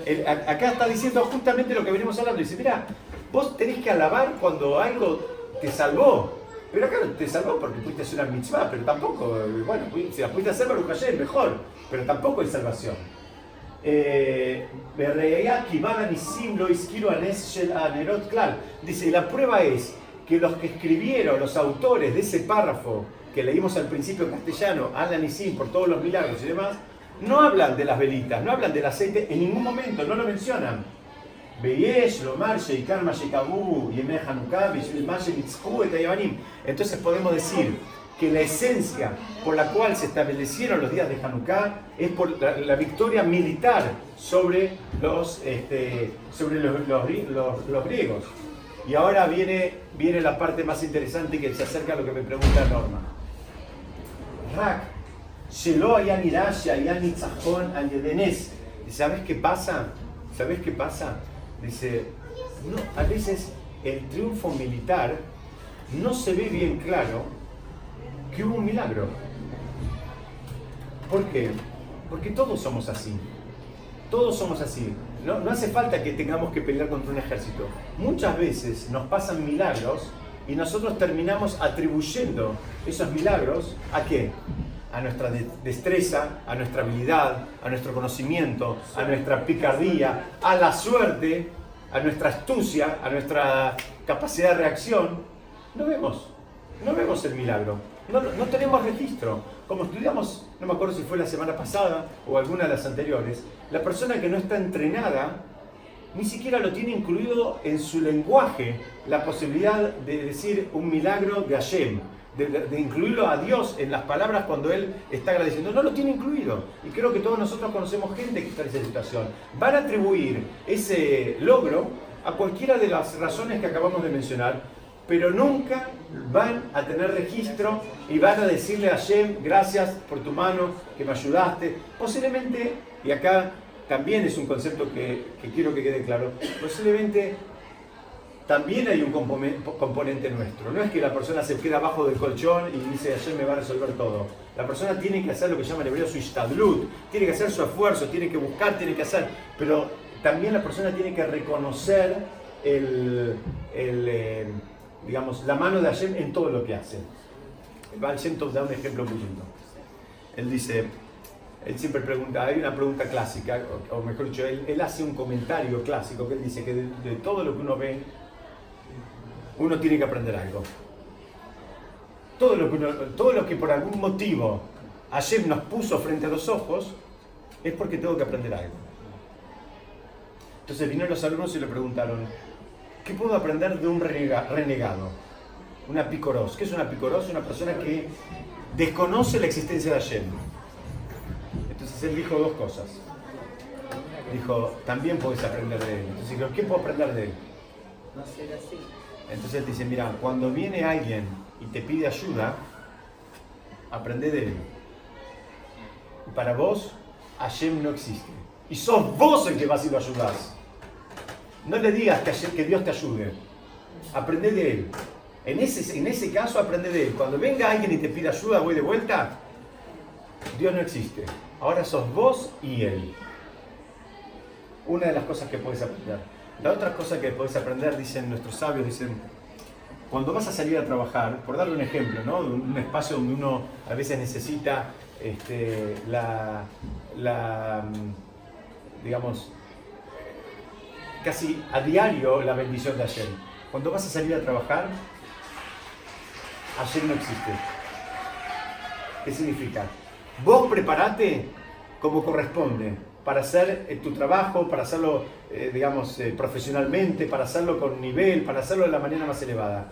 acá está diciendo justamente lo que venimos hablando. Dice, mira, vos tenés que alabar cuando algo te salvó. Pero claro, te salvó porque pudiste hacer una mitzvah, pero tampoco, eh, bueno, si la pudiste hacer Baruch Hashem, mejor, pero tampoco es salvación. Eh, dice, y la prueba es que los que escribieron, los autores de ese párrafo que leímos al principio en castellano, Alan y Sim, por todos los milagros y demás, no hablan de las velitas, no hablan del aceite en ningún momento, no lo mencionan. Entonces podemos decir que la esencia por la cual se establecieron los días de Hanukkah es por la, la victoria militar sobre, los, este, sobre los, los, griegos. Y ahora viene, viene la parte más interesante que se acerca a lo que me pregunta Norma. Rak ¿Y sabes qué pasa? ¿Sabes qué pasa? Dice, no, a veces el triunfo militar no se ve bien claro que hubo un milagro. ¿Por qué? Porque todos somos así. Todos somos así. No, no, hace falta que tengamos que pelear contra un ejército. Muchas veces nos pasan milagros y nosotros terminamos atribuyendo esos milagros a qué? A nuestra de- destreza, a nuestra habilidad, a nuestro conocimiento, a nuestra picardía, a la suerte, a nuestra astucia, a nuestra capacidad de reacción. No vemos, no vemos el milagro. No, no tenemos registro. Como estudiamos, no me acuerdo si fue la semana pasada o alguna de las anteriores, la persona que no está entrenada ni siquiera lo tiene incluido en su lenguaje la posibilidad de decir un milagro de Hashem, de, incluirlo a Dios en las palabras cuando Él está agradeciendo. No lo tiene incluido. Y creo que todos nosotros conocemos gente que está en esa situación. Van a atribuir ese logro a cualquiera de las razones que acabamos de mencionar, pero nunca van a tener registro y van a decirle a Hashem, gracias por tu mano, que me ayudaste. Posiblemente, y acá también es un concepto que quiero que quede claro, posiblemente también hay un componente nuestro. No es que la persona se queda abajo del colchón y dice, ayer me va a resolver todo. La persona tiene que hacer lo que llama en hebreo su istadlut, tiene que hacer su esfuerzo, tiene que buscar, tiene que hacer. Pero también la persona tiene que reconocer el, el eh, digamos, la mano de Hashem en todo lo que hace. El Baal da un ejemplo muy lindo. Él dice, él siempre pregunta, hay una pregunta clásica, o, mejor dicho, él, hace un comentario clásico que él dice que de, todo lo que uno ve, uno tiene que aprender algo. Todo lo que, por algún motivo Hashem nos puso frente a los ojos, es porque tengo que aprender algo. Entonces vinieron los alumnos y le preguntaron, ¿qué puedo aprender de un renegado? Una picoros. ¿Qué es una picoros? Una persona que desconoce la existencia de Hashem. Entonces él dijo dos cosas. Dijo, también puedes aprender de él. Entonces dijo, ¿qué puedo aprender de él? No ser así. Entonces él dice, mira, cuando viene alguien y te pide ayuda, aprende de él. para vos, Hashem no existe. Y sos vos el que vas y lo ayudás. No le digas que, que Dios te ayude. Aprende de Él. En ese, en ese caso, aprende de Él. Cuando venga alguien y te pida ayuda, voy de vuelta, Dios no existe. Ahora sos vos y Él. Una de las cosas que puedes aprender. La otra cosa que puedes aprender, dicen nuestros sabios, dicen, cuando vas a salir a trabajar, por darle un ejemplo, ¿no? un espacio donde uno a veces necesita este, la, la, digamos, casi a diario la bendición de ayer. Cuando vas a salir a trabajar, ayer no existe. ¿Qué significa? Vos preparate como corresponde para hacer eh, tu trabajo, para hacerlo, eh, digamos, eh, profesionalmente, para hacerlo con nivel, para hacerlo de la manera más elevada.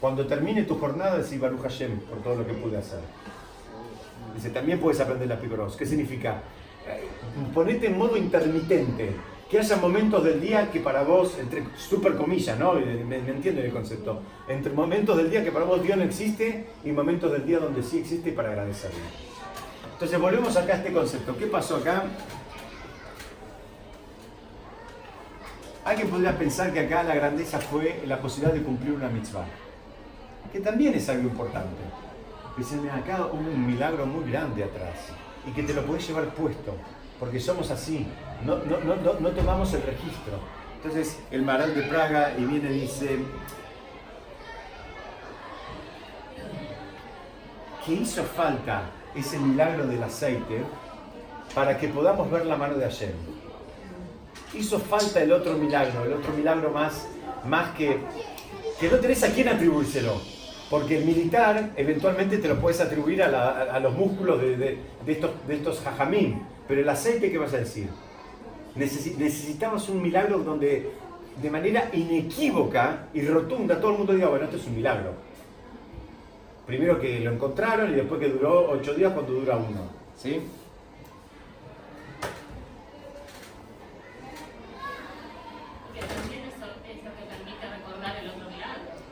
Cuando termine tu jornada, decís Baruch Hashem por todo lo que pude hacer. Dice, también puedes aprender la picoros. ¿Qué significa? ponete en modo intermitente que haya momentos del día que para vos, entre super comillas, ¿no? Me, entienden el concepto. Entre momentos del día que para vos Dios no existe y momentos del día donde sí existe para agradecerle. Entonces volvemos acá a este concepto. ¿Qué pasó acá? Alguien podría pensar que acá la grandeza fue la posibilidad de cumplir una mitzvah, que también es algo importante. Dicen, acá hubo un milagro muy grande atrás y que te lo puedes llevar puesto porque somos así, no, no, tomamos el registro. Entonces el Maral de Praga y viene y dice, que hizo falta ese milagro del aceite para que podamos ver la mano de Hashem. Hizo falta el otro milagro, el otro milagro más, más que, que no tenés a quién atribuírselo. Porque el militar eventualmente te lo puedes atribuir a, los músculos de, estos, de estos jajamín. Pero el aceite, ¿qué vas a decir? necesitamos un milagro donde de manera inequívoca y rotunda todo el mundo diga, bueno, esto es un milagro. Primero que lo encontraron y después que duró ocho días cuando dura uno. ¿Sí?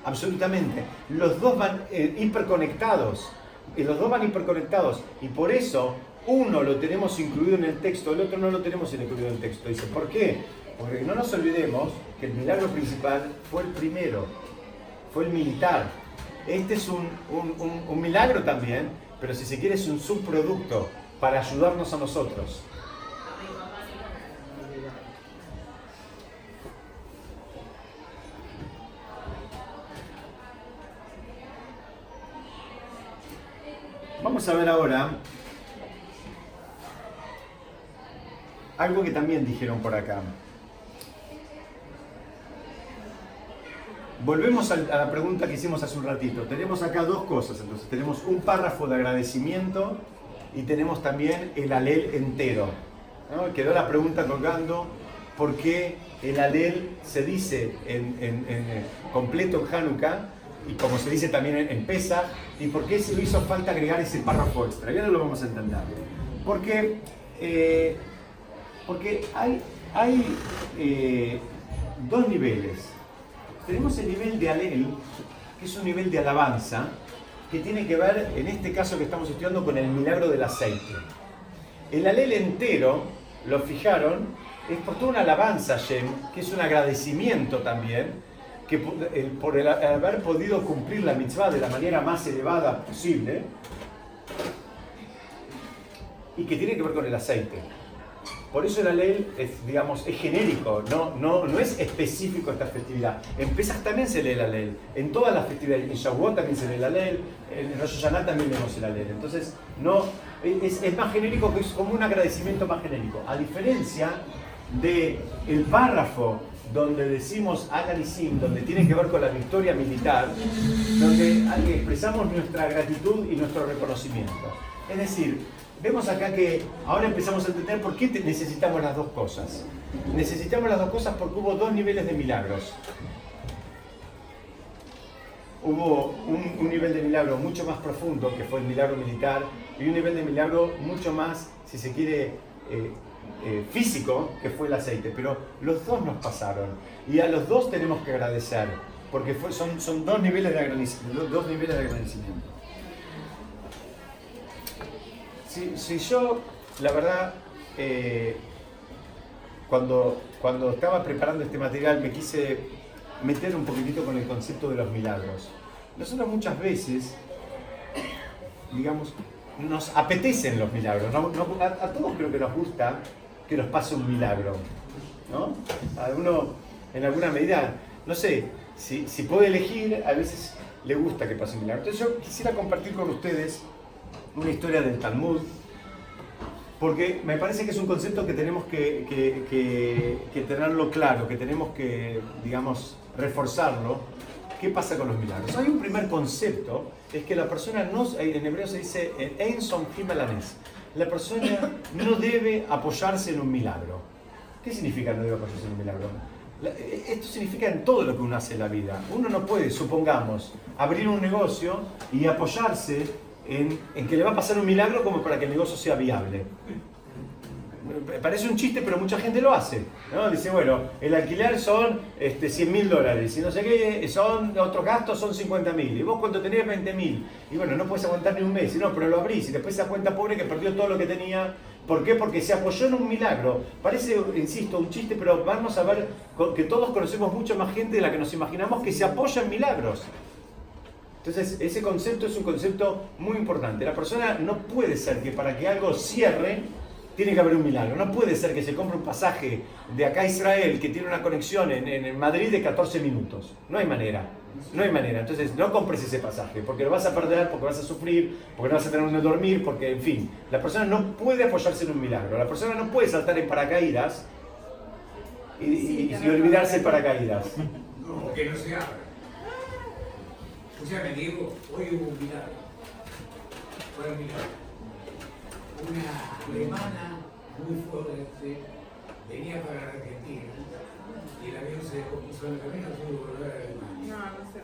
Absolutamente. Los dos van eh, hiperconectados. Y los dos van hiperconectados. Y por eso uno lo tenemos incluido en el texto, el otro no lo tenemos incluido en el texto. Dice, ¿por qué? Porque no nos olvidemos que el milagro principal fue el primero, fue el militar. Este es un, un milagro también, pero si se quiere es un subproducto para ayudarnos a nosotros. Vamos a ver ahora algo que también dijeron por acá. volvemos a la pregunta que hicimos hace un ratito. Tenemos acá dos cosas, entonces tenemos un párrafo de agradecimiento y tenemos también el alel entero. ¿no? Quedó la pregunta colgando, ¿por qué el alel se dice en, en- eh, completo en Hanukkah y como se dice también en, Pesach? ¿Y por qué se le hizo falta agregar ese párrafo extra? Ya no lo vamos a entender. Porque, eh, porque hay, hay eh, dos niveles. Tenemos el nivel de alel, que es un nivel de alabanza, que tiene que ver, en este caso que estamos estudiando, con el milagro del aceite. El alel entero, lo fijaron, es por toda una alabanza Shem, que es un agradecimiento también, que por el, haber podido cumplir la mitzvah de la manera más elevada posible, y que tiene que ver con el aceite. Por eso el alel es, digamos, es genérico, no, no, no es específico esta festividad. En Pesach también se lee el alel, en todas las festividades, en Shavuot también se lee el alel, en Rosh Hashanah también leemos el alel. Entonces, no, es, es más genérico, que es como un agradecimiento más genérico. A diferencia de el párrafo donde decimos Agarisim, donde tiene que ver con la victoria militar, donde expresamos nuestra gratitud y nuestro reconocimiento. Es decir, vemos acá que ahora empezamos a entender por qué necesitamos las dos cosas. Necesitamos las dos cosas porque hubo dos niveles de milagros. Hubo un, un nivel de milagro mucho más profundo, que fue el milagro militar, y un nivel de milagro mucho más, si se quiere, eh, eh, físico, que fue el aceite. Pero los dos nos pasaron. Y a los dos tenemos que agradecer, porque fue- son, son dos, niveles de agradecimiento, dos niveles de agradecimiento. Si, si yo, la verdad, eh, cuando, cuando estaba preparando este material me quise meter un poquitito con el concepto de los milagros. Nosotros muchas veces, digamos, nos apetecen los milagros. ¿no? A, a todos creo que nos gusta que nos pase un milagro. ¿no? A uno, en alguna medida, no sé, si, si puede elegir, a veces le gusta que pase un milagro. Entonces yo quisiera compartir con ustedes una historia del Talmud, porque me parece que es un concepto que tenemos que, que- que- que tenerlo claro, que tenemos que, digamos, reforzarlo. ¿Qué pasa con los milagros? Hay un primer concepto, es que la persona no, en hebreo se dice en Ein Somchim Alanes. La persona no debe apoyarse en un milagro. ¿Qué significa no debe apoyarse en un milagro? La- eh, Esto significa en todo lo que uno hace en la vida. Uno no puede, supongamos, abrir un negocio y apoyarse en que le va a pasar un milagro como para que el negocio sea viable. Parece un chiste, pero mucha gente lo hace. Dice, bueno, el alquiler son este, 100 mil dólares y no sé qué, son otros gastos son 50 mil. Y vos cuando tenés 20 mil, y bueno, no puedes aguantar ni un mes, y no, pero lo abrís y después se da cuenta pobre que perdió todo lo que tenía. ¿Por qué? Porque se apoyó en un milagro. Parece, insisto, un chiste, pero vamos a ver que todos conocemos mucha más gente de la que nos imaginamos que se apoya en milagros. Entonces, ese concepto es un concepto muy importante. La persona no puede ser que para que algo cierre, tiene que haber un milagro. No puede ser que se compre un pasaje de acá a Israel que tiene una conexión en, en Madrid de 14 minutos. No hay manera. No hay manera. Entonces, no compres ese pasaje, porque lo vas a perder, porque vas a sufrir, porque no vas a tener donde dormir, porque, en fin, la persona no puede apoyarse en un milagro. La persona no puede saltar en paracaídas y, y- y olvidarse el paracaídas. No, que no se abra. Escúchame, Diego, hoy hubo un milagro. Fue un milagro. Una alemana muy fuerte venía para la Argentina y el avión se descompuso en el camino, tuvo que volver a Alemania. No, no se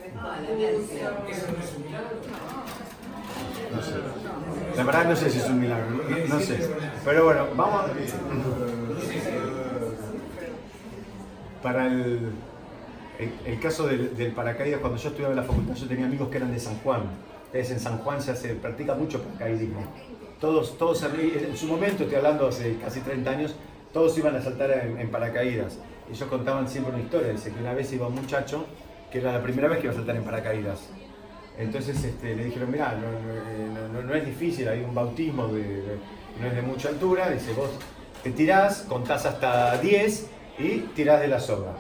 emergencia. ¿Eso no es un milagro? No sé. La verdad no sé si es un milagro, no, no sé. Pero bueno, vamos a... Para el, el, el caso del, del paracaídas, cuando yo estudiaba en la facultad, yo tenía amigos que eran de San Juan. Entonces en San Juan se hace, practica mucho paracaidismo. Todos, todos en su momento, estoy hablando hace casi 30 años, todos iban a saltar en, en paracaídas. Ellos contaban siempre una historia, dice que una vez iba un muchacho que era la primera vez que iba a saltar en paracaídas. Entonces este, le dijeron, mira, no, no- no- no es difícil, hay un bautismo, de, de- no es de mucha altura, dice, vos te tirás, contás hasta 10 y tirás de la soga.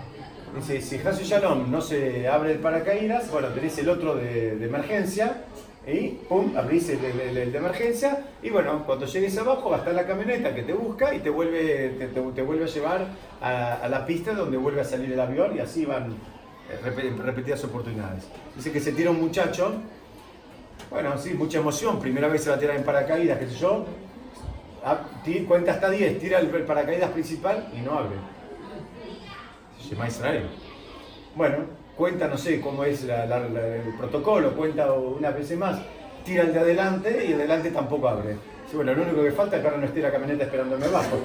Dice, si Hasu Shalom no se abre el paracaídas, bueno, tenés el otro de, de emergencia y pum, abrís el, el- el de emergencia y bueno, cuando llegues abajo va a estar la camioneta que te busca y te vuelve, te, te- te vuelve a llevar a, a la pista donde vuelve a salir el avión y así van eh, repetidas oportunidades. Dice que se tira un muchacho, bueno, sí, mucha emoción, primera vez se va a tirar en paracaídas, qué sé yo, Ah, ti- cuenta hasta 10, tira el, el paracaídas principal y no abre. Shema Israel. Bueno, cuenta, no sé cómo es la- el protocolo, cuenta unas veces más, tira el de adelante y el de adelante tampoco abre. Bueno, lo único que falta es que ahora no esté la camioneta esperándome abajo.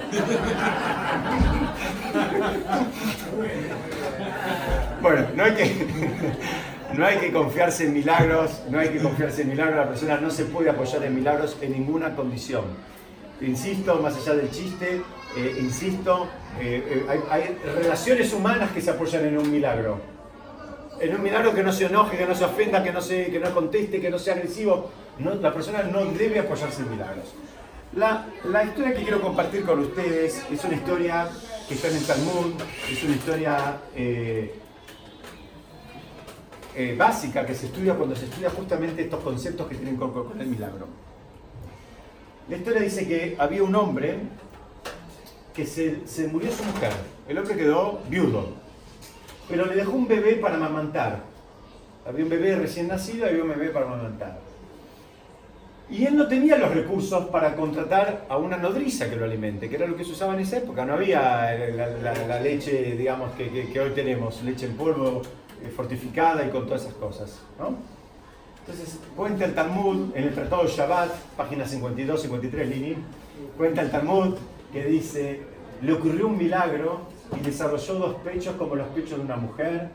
Bueno, no hay que, no hay que confiarse en milagros, no hay que confiarse en milagros, la persona no se puede apoyar en milagros en ninguna condición. Insisto, más allá del chiste, eh, insisto, eh, eh, hay, hay relaciones humanas que se apoyan en un milagro. En un milagro que no se enoje, que no se ofenda, que no, se, que no conteste, que no sea agresivo. No, la persona no debe apoyarse en milagros. La, la historia que quiero compartir con ustedes es una historia que está en el Talmud, es una historia eh, eh, básica que se estudia cuando se estudia justamente estos conceptos que tienen con, con el milagro. La historia dice que había un hombre que se, se murió su mujer. El hombre quedó viudo, pero le dejó un bebé para amamantar. Había un bebé recién nacido había un bebé para amamantar. Y él no tenía los recursos para contratar a una nodriza que lo alimente, que era lo que se usaba en esa época. No había la, leche, digamos, que, que- hoy tenemos, leche en polvo, eh, fortificada y con todas esas cosas. Entonces, cuenta el Talmud, en el Tratado Shabbat, página 52, 53, Lini, cuenta el Talmud que dice, le ocurrió un milagro y desarrolló dos pechos como los pechos de una mujer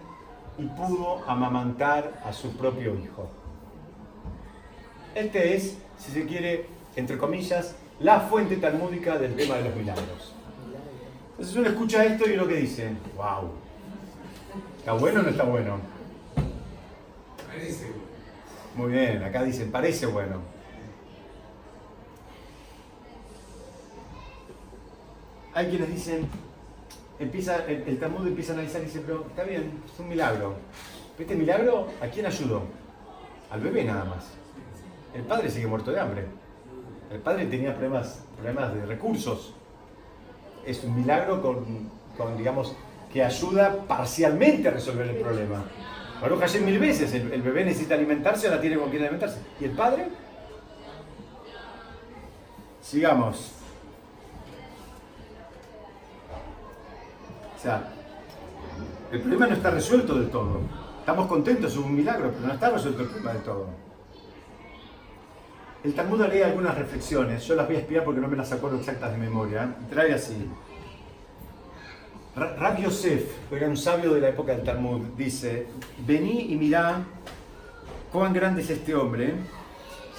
y pudo amamantar a su propio hijo. Este es, si se quiere, entre comillas, la fuente talmúdica del tema de los milagros. Entonces uno escucha esto y lo que dice, wow, ¿está bueno o no está bueno? Parece. Muy bien, acá dicen, parece bueno. Hay quienes dicen, empieza, el, el Talmud empieza a analizar y dice, pero está bien, es un milagro. Pero Este milagro, ¿a quién ayudó? Al bebé nada más. El padre sigue muerto de hambre. El padre tenía problemas, problemas de recursos. Es un milagro con, digamos, que ayuda parcialmente a resolver el problema. Baruch Hashem mil veces, el, el bebé necesita alimentarse, ahora tiene con quién alimentarse. ¿Y el padre? Sigamos. Sea, el problema no está resuelto del todo. Estamos contentos, es un milagro, pero no está resuelto el problema del todo. El Talmud lee algunas reflexiones, yo las voy a espiar porque no me las acuerdo exactas de memoria. Trae así. Ra- Rab Yosef, era un sabio de la época del Talmud, dice, vení y mirá cuán grande es este hombre,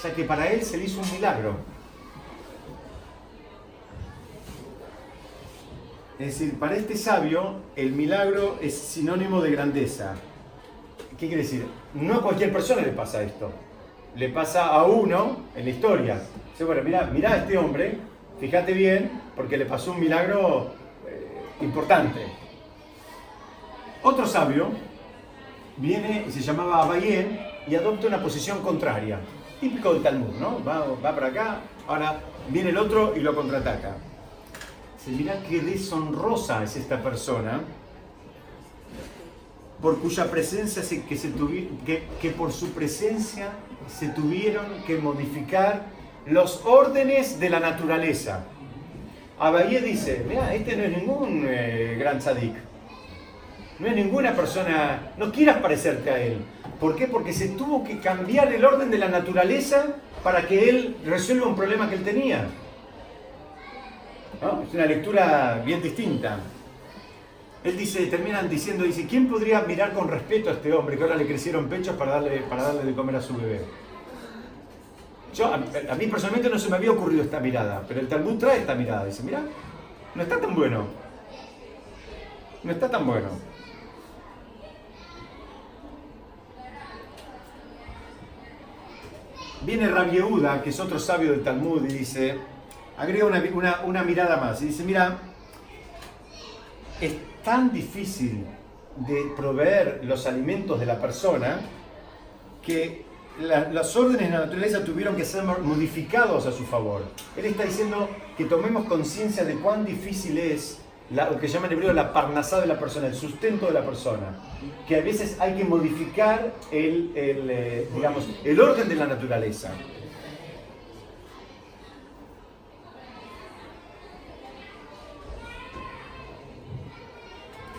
ya que para él se hizo un milagro. Es decir, para este sabio el milagro es sinónimo de grandeza. ¿Qué quiere decir? No a cualquier persona le pasa esto. Le pasa a uno en la historia. Dice, bueno, mirá, mirá a este hombre, fíjate bien, porque le pasó un milagro eh, importante. Otro sabio viene, se llamaba Abayén, y adopta una posición contraria. Típico del Talmud, ¿no? Va, va para acá, ahora viene el otro y lo contraataca. Se mira qué deshonrosa es esta persona, por cuya presencia se, que, por su presencia se tuvieron que modificar los órdenes de la naturaleza. Abayé dice, mira, este no es ningún eh, gran tzadik, no es ninguna persona, no quieras parecerte a él. ¿Por qué? Porque se tuvo que cambiar el orden de la naturaleza para que él resuelva un problema que él tenía. Es una lectura bien distinta. Él dice, terminan diciendo, dice, ¿quién podría mirar con respeto a este hombre que ahora le crecieron pechos para darle, para darle de comer a su bebé? Yo, a, a mí personalmente no se me había ocurrido esta mirada, pero el Talmud trae esta mirada. Dice, mira, no está tan bueno. No está tan bueno. Viene Rabbi Yehuda, que es otro sabio del Talmud, y dice, agrega una, una- mirada más, y dice, mira, es tan difícil de proveer los alimentos de la persona que la- los órdenes de la naturaleza tuvieron que ser modificados a su favor. Él está diciendo que tomemos conciencia de cuán difícil es lo que llaman en hebreo la parnasá de la persona, el sustento de la persona. Que a veces hay que modificar el, el, eh, digamos, el orden de la naturaleza.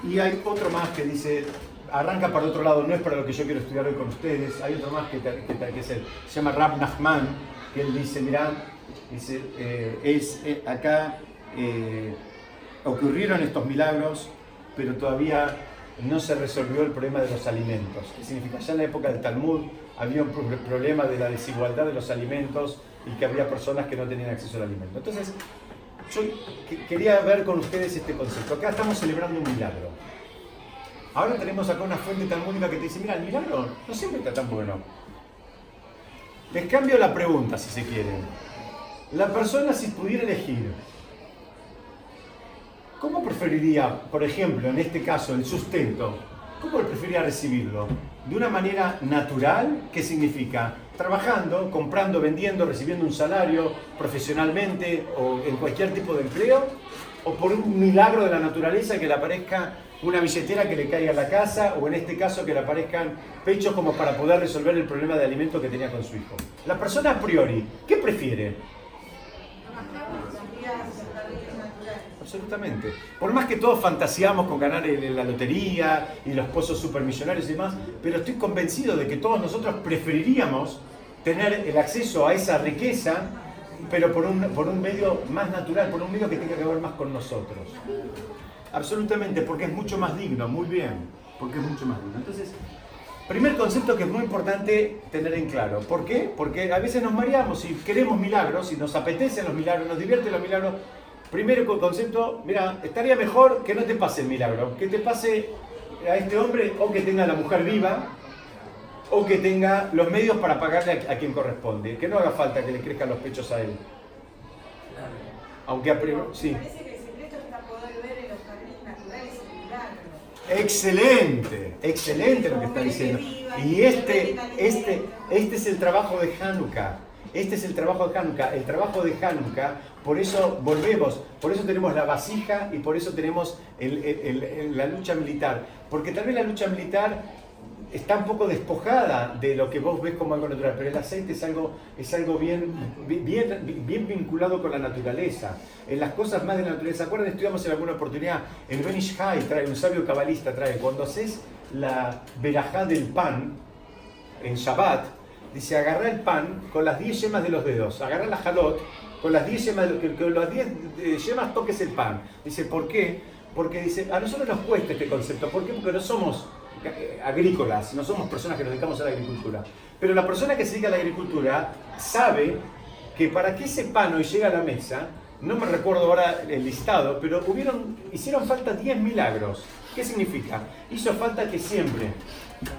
Y hay otro más que dice, arranca para otro lado, no es para lo que yo quiero estudiar hoy con ustedes. Hay otro más que, es el- se llama Rab Nachman, que él dice, mirá, eh, es eh, acá eh, ocurrieron estos milagros, pero todavía no se resolvió el problema de los alimentos. ¿Qué significa? Ya en la época del Talmud había un pro- problema de la desigualdad de los alimentos y que había personas que no tenían acceso al alimento. Entonces, yo que- quería ver con ustedes este concepto. Acá estamos celebrando un milagro. Ahora tenemos acá una fuente talmúdica que te dice, mira, el milagro no siempre está tan bueno. Les cambio la pregunta, si se quieren. La persona, si pudiera elegir, ¿cómo preferiría, por ejemplo, en este caso, el sustento? ¿Cómo preferiría recibirlo? ¿De una manera natural? ¿Qué significa? Trabajando, comprando, vendiendo, recibiendo un salario profesionalmente o en cualquier tipo de empleo? ¿O por un milagro de la naturaleza que le aparezca una billetera que le caiga a la casa o en este caso que le aparezcan pechos como para poder resolver el problema de alimento que tenía con su hijo? La persona a priori, ¿qué prefiere? Sería aceptar leyes naturales. Absolutamente. Por más que todos fantaseamos con ganar la lotería y los pozos supermillonarios y demás, pero estoy convencido de que todos nosotros preferiríamos tener el acceso a esa riqueza, pero por un, por un medio más natural, por un medio que tenga que ver más con nosotros. Absolutamente, porque es mucho más digno, muy bien, porque es mucho más digno. Entonces, primer concepto que es muy importante tener en claro. ¿Por qué? Porque a veces nos mareamos y queremos milagros, y nos apetecen los milagros, nos divierten los milagros. Primero con- concepto, mira, estaría mejor que no te pase el milagro, que te pase a este hombre o que tenga a la mujer viva o que tenga los medios para pagarle a, a quien corresponde, que no haga falta que le crezcan los pechos a él. Aunque a priori, sí. Parece que el secreto está poder ver en los jardines naturales el milagro. Excelente, excelente lo que está diciendo. Y este, este, este es el trabajo de Hanukkah. Este es el trabajo de Hanukkah. El trabajo de Hanukkah, por eso volvemos, por eso tenemos la vasija y por eso tenemos el- el- el- la lucha militar. Porque tal vez la lucha militar está un poco despojada de lo que vos ves como algo natural, pero el aceite es algo, es algo bien, bien, bien vinculado con la naturaleza, en las cosas más de la naturaleza. ¿Se acuerdan? Estudiamos en alguna oportunidad, el Benish Hai trae, un sabio cabalista trae, cuando haces la verajá del pan en Shabbat, dice agarra el pan con las 10 yemas de los dedos, agarra la jalot, con las 10 yemas, que las 10 eh, yemas toques el pan. Dice, ¿por qué? Porque dice, a nosotros nos cuesta este concepto. ¿Por qué? Porque no somos eh, agrícolas, no somos personas que nos dedicamos a la agricultura. Pero la persona que se dedica a la agricultura sabe que para que ese pan hoy llegue a la mesa, no me recuerdo ahora el listado, pero hubieron, hicieron falta 10 milagros. ¿Qué significa? Hizo falta que siembre,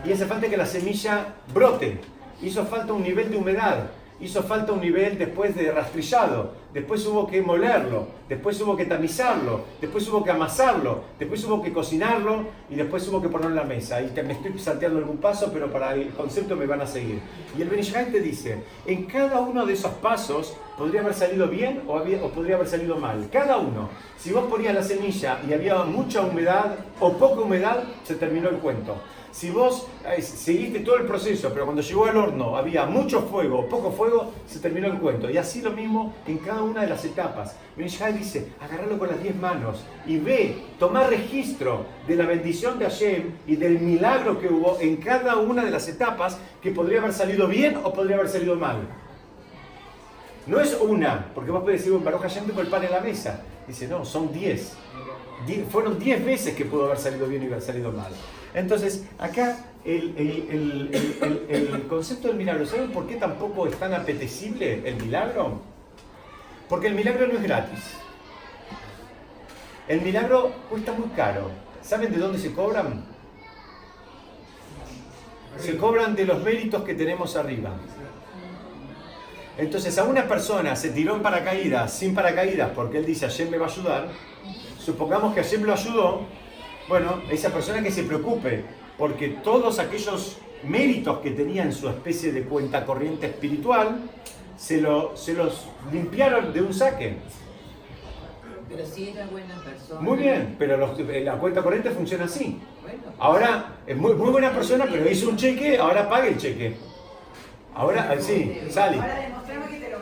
y hace falta que la semilla brote, hizo falta un nivel de humedad, hizo falta un nivel después de rastrillado, después hubo que molerlo, después hubo que tamizarlo, después hubo que amasarlo, después hubo que cocinarlo y después hubo que ponerlo en la mesa. Y te, me estoy salteando algún paso, pero para el concepto me van a seguir. Y el Benishai te dice, en cada uno de esos pasos podría haber salido bien o, había- o podría haber salido mal. Cada uno. Si vos ponías la semilla y había mucha humedad o poca humedad, se terminó el cuento. Si vos seguiste todo el proceso, pero cuando llegó al horno había mucho fuego o poco fuego, se terminó el cuento. Y así lo mismo en cada una de las etapas. Benishai dice, agarrarlo con las 10 manos y ve, tomar registro de la bendición de Hashem y del milagro que hubo en cada una de las etapas que podría haber salido bien o podría haber salido mal. No es una, porque vos podés decir, un Baruch Hashem tengo el pan en la mesa. Dice, no, son 10. Die- fueron 10 veces que pudo haber salido bien y haber salido mal. Entonces, acá el, el- el- el- concepto del milagro, ¿saben por qué tampoco es tan apetecible el milagro? Porque el milagro no es gratis. El milagro cuesta muy caro. ¿Saben de dónde se cobran? Se cobran de los méritos que tenemos arriba. Entonces a una persona se tiró en paracaídas, sin paracaídas, porque él dice, Hashem me va a ayudar. Supongamos que Hashem lo ayudó. Bueno, esa persona que se preocupe, porque todos aquellos méritos que tenía en su especie de cuenta corriente espiritual, se, lo- se los limpiaron de un saque. Pero si era buena persona. Muy bien, pero los- eh, la cuenta corriente funciona así. Ahora, es muy, muy buena persona, pero hizo un cheque, ahora pague el cheque. Ahora, sí, Sally. Ahora demostrame que te lo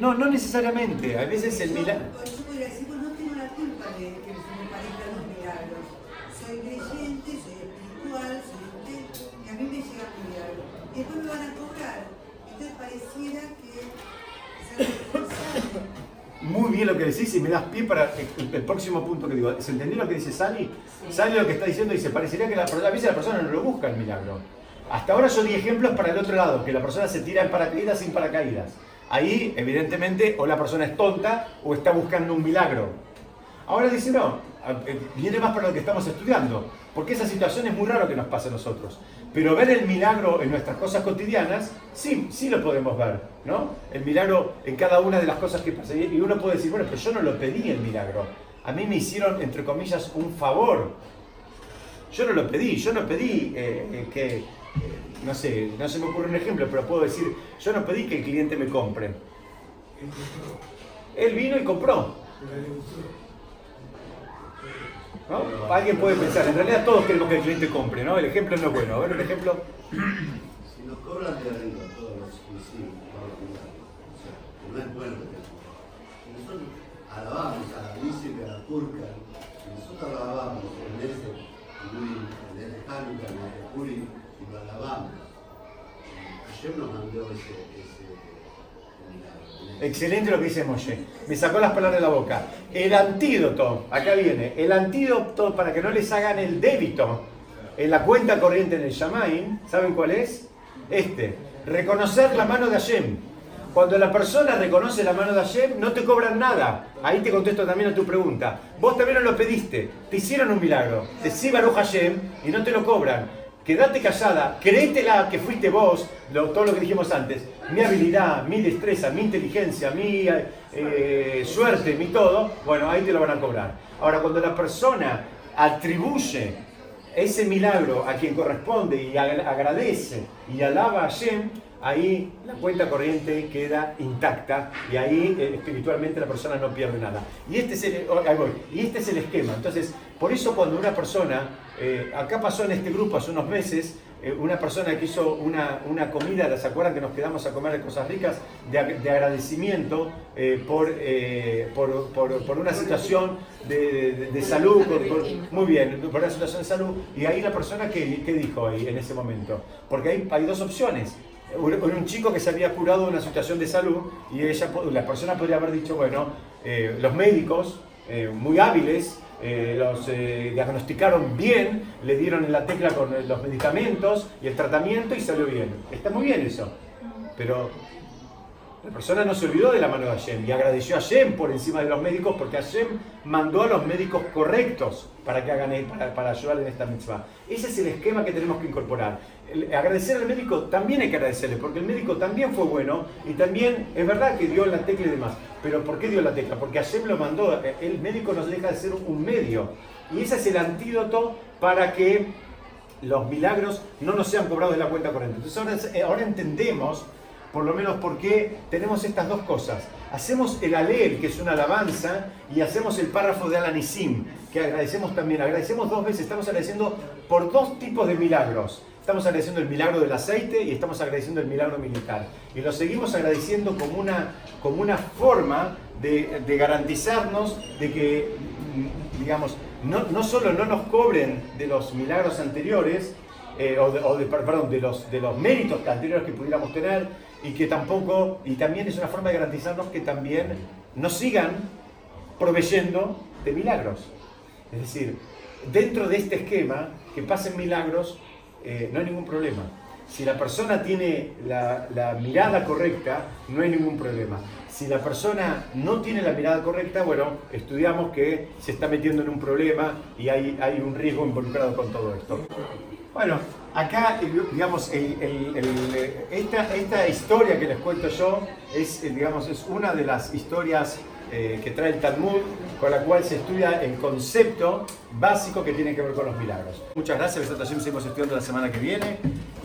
No, no necesariamente. A veces el milagro. Yo podría decir, pues no tengo la culpa de que se me parezcan los milagros. Soy creyente, soy espiritual, soy usted, y a mí me llega un milagro. Y después me van a cobrar. Entonces pareciera que responsable. Muy bien lo que decís y me das pie para el, el próximo punto que digo. ¿Se entendió lo que dice Sally? Sally lo que está diciendo dice, parecería que la, a veces la persona no lo busca el milagro. Hasta ahora yo di ejemplos para el otro lado, que la persona se tira en paracaídas sin paracaídas. Ahí, evidentemente, o la persona es tonta o está buscando un milagro. Ahora dice, no, eh, viene más para lo que estamos estudiando, porque esa situación es muy raro que nos pase a nosotros. Pero ver el milagro en nuestras cosas cotidianas, sí, sí lo podemos ver, ¿no? El milagro en cada una de las cosas que pasa. Y uno puede decir, bueno, pero yo no lo pedí el milagro. A mí me hicieron, entre comillas, un favor. Yo no lo pedí, yo no pedí eh, eh, que, no sé, no se me ocurre un ejemplo, pero puedo decir, yo no pedí que el cliente me compre. Él vino y compró. ¿no? Alguien puede pensar, en realidad todos queremos que el cliente compre, ¿no? El ejemplo no es bueno. A ver, un ejemplo. Si nos cobran de arriba todos los exclusivos, o sea, no es bueno que nosotros alabamos a la y a la Turca, si nosotros alabamos en ese, ese Hanukkah, ayer nos mandó ese. Excelente lo que dice Moshe. Me sacó las palabras de la boca. El antídoto, acá viene, el antídoto para que no les hagan el débito en la cuenta corriente en el Shamaim, ¿saben cuál es? Este, reconocer la mano de Hashem. Cuando la persona reconoce la mano de Hashem, no te cobran nada. Ahí te contesto también a tu pregunta. Vos también no lo pediste, te hicieron un milagro. Te Baruch Hashem y no te lo cobran. Quédate callada, créetela que fuiste vos, lo- todo lo que dijimos antes, mi habilidad, mi destreza, mi inteligencia, mi eh, suerte, mi todo, bueno, ahí te lo van a cobrar. Ahora, cuando la persona atribuye ese milagro a quien corresponde y ag- agradece y alaba a Hashem, ahí la cuenta corriente queda intacta y ahí eh, espiritualmente la persona no pierde nada. Y este es el, y este es el esquema. Entonces, por eso cuando una persona, eh, acá pasó en este grupo hace unos meses, eh, una persona que hizo una, una comida, ¿se acuerdan que nos quedamos a comer de cosas ricas? De, ag- de agradecimiento eh, por, por, por- una situación de, de- salud, muy bien, por una situación de salud. Y ahí la persona, ¿qué, qué dijo ahí en ese momento? Porque hay, hay dos opciones. Un, un chico que se había curado de una situación de salud y ella, la persona podría haber dicho, bueno, los médicos, muy hábiles, eh, los eh, diagnosticaron bien, le dieron en la tecla con eh, los medicamentos y el tratamiento y salió bien. Está muy bien eso. Pero la persona no se olvidó de la mano de Hashem y agradeció a Hashem por encima de los médicos porque Hashem mandó a los médicos correctos para que hagan para, para ayudar en esta mitzvah. Ese es el esquema que tenemos que incorporar. Agradecer al médico también hay que agradecerle porque el médico también fue bueno y también es verdad que dio la tecla y demás. Pero ¿por qué dio la tecla? Porque Hashem lo mandó. El médico nos deja de ser un medio. Y ese es el antídoto para que los milagros no nos sean cobrados de la cuenta corriente. Entonces ahora, eh, ahora entendemos por lo menos por qué tenemos estas dos cosas. Hacemos el alel, que es una alabanza, y hacemos el párrafo de Alanisim, que agradecemos también. Agradecemos dos veces, estamos agradeciendo por dos tipos de milagros. Estamos agradeciendo el milagro del aceite y estamos agradeciendo el milagro militar. Y lo seguimos agradeciendo como una, como una forma de, de garantizarnos de que, mm, digamos, no, no solo no nos cobren de los milagros anteriores, eh, o, de, o de- perdón, de los, de los méritos anteriores que pudiéramos tener, y que tampoco, y también es una forma de garantizarnos que también nos sigan proveyendo de milagros. Es decir, dentro de este esquema, que pasen milagros, eh, no hay ningún problema. Si la persona tiene la, mirada correcta, no hay ningún problema. Si la persona no tiene la mirada correcta, bueno, estudiamos que se está metiendo en un problema y hay, hay un riesgo involucrado con todo esto. Bueno, acá, eh, digamos, el- eh, esta, esta historia que les cuento yo es, digamos, es una de las historias eh, que trae el Talmud, con la cual se estudia el concepto básico que tiene que ver con los milagros. Muchas gracias, Besat Hashem, seguimos estudiando la semana que viene.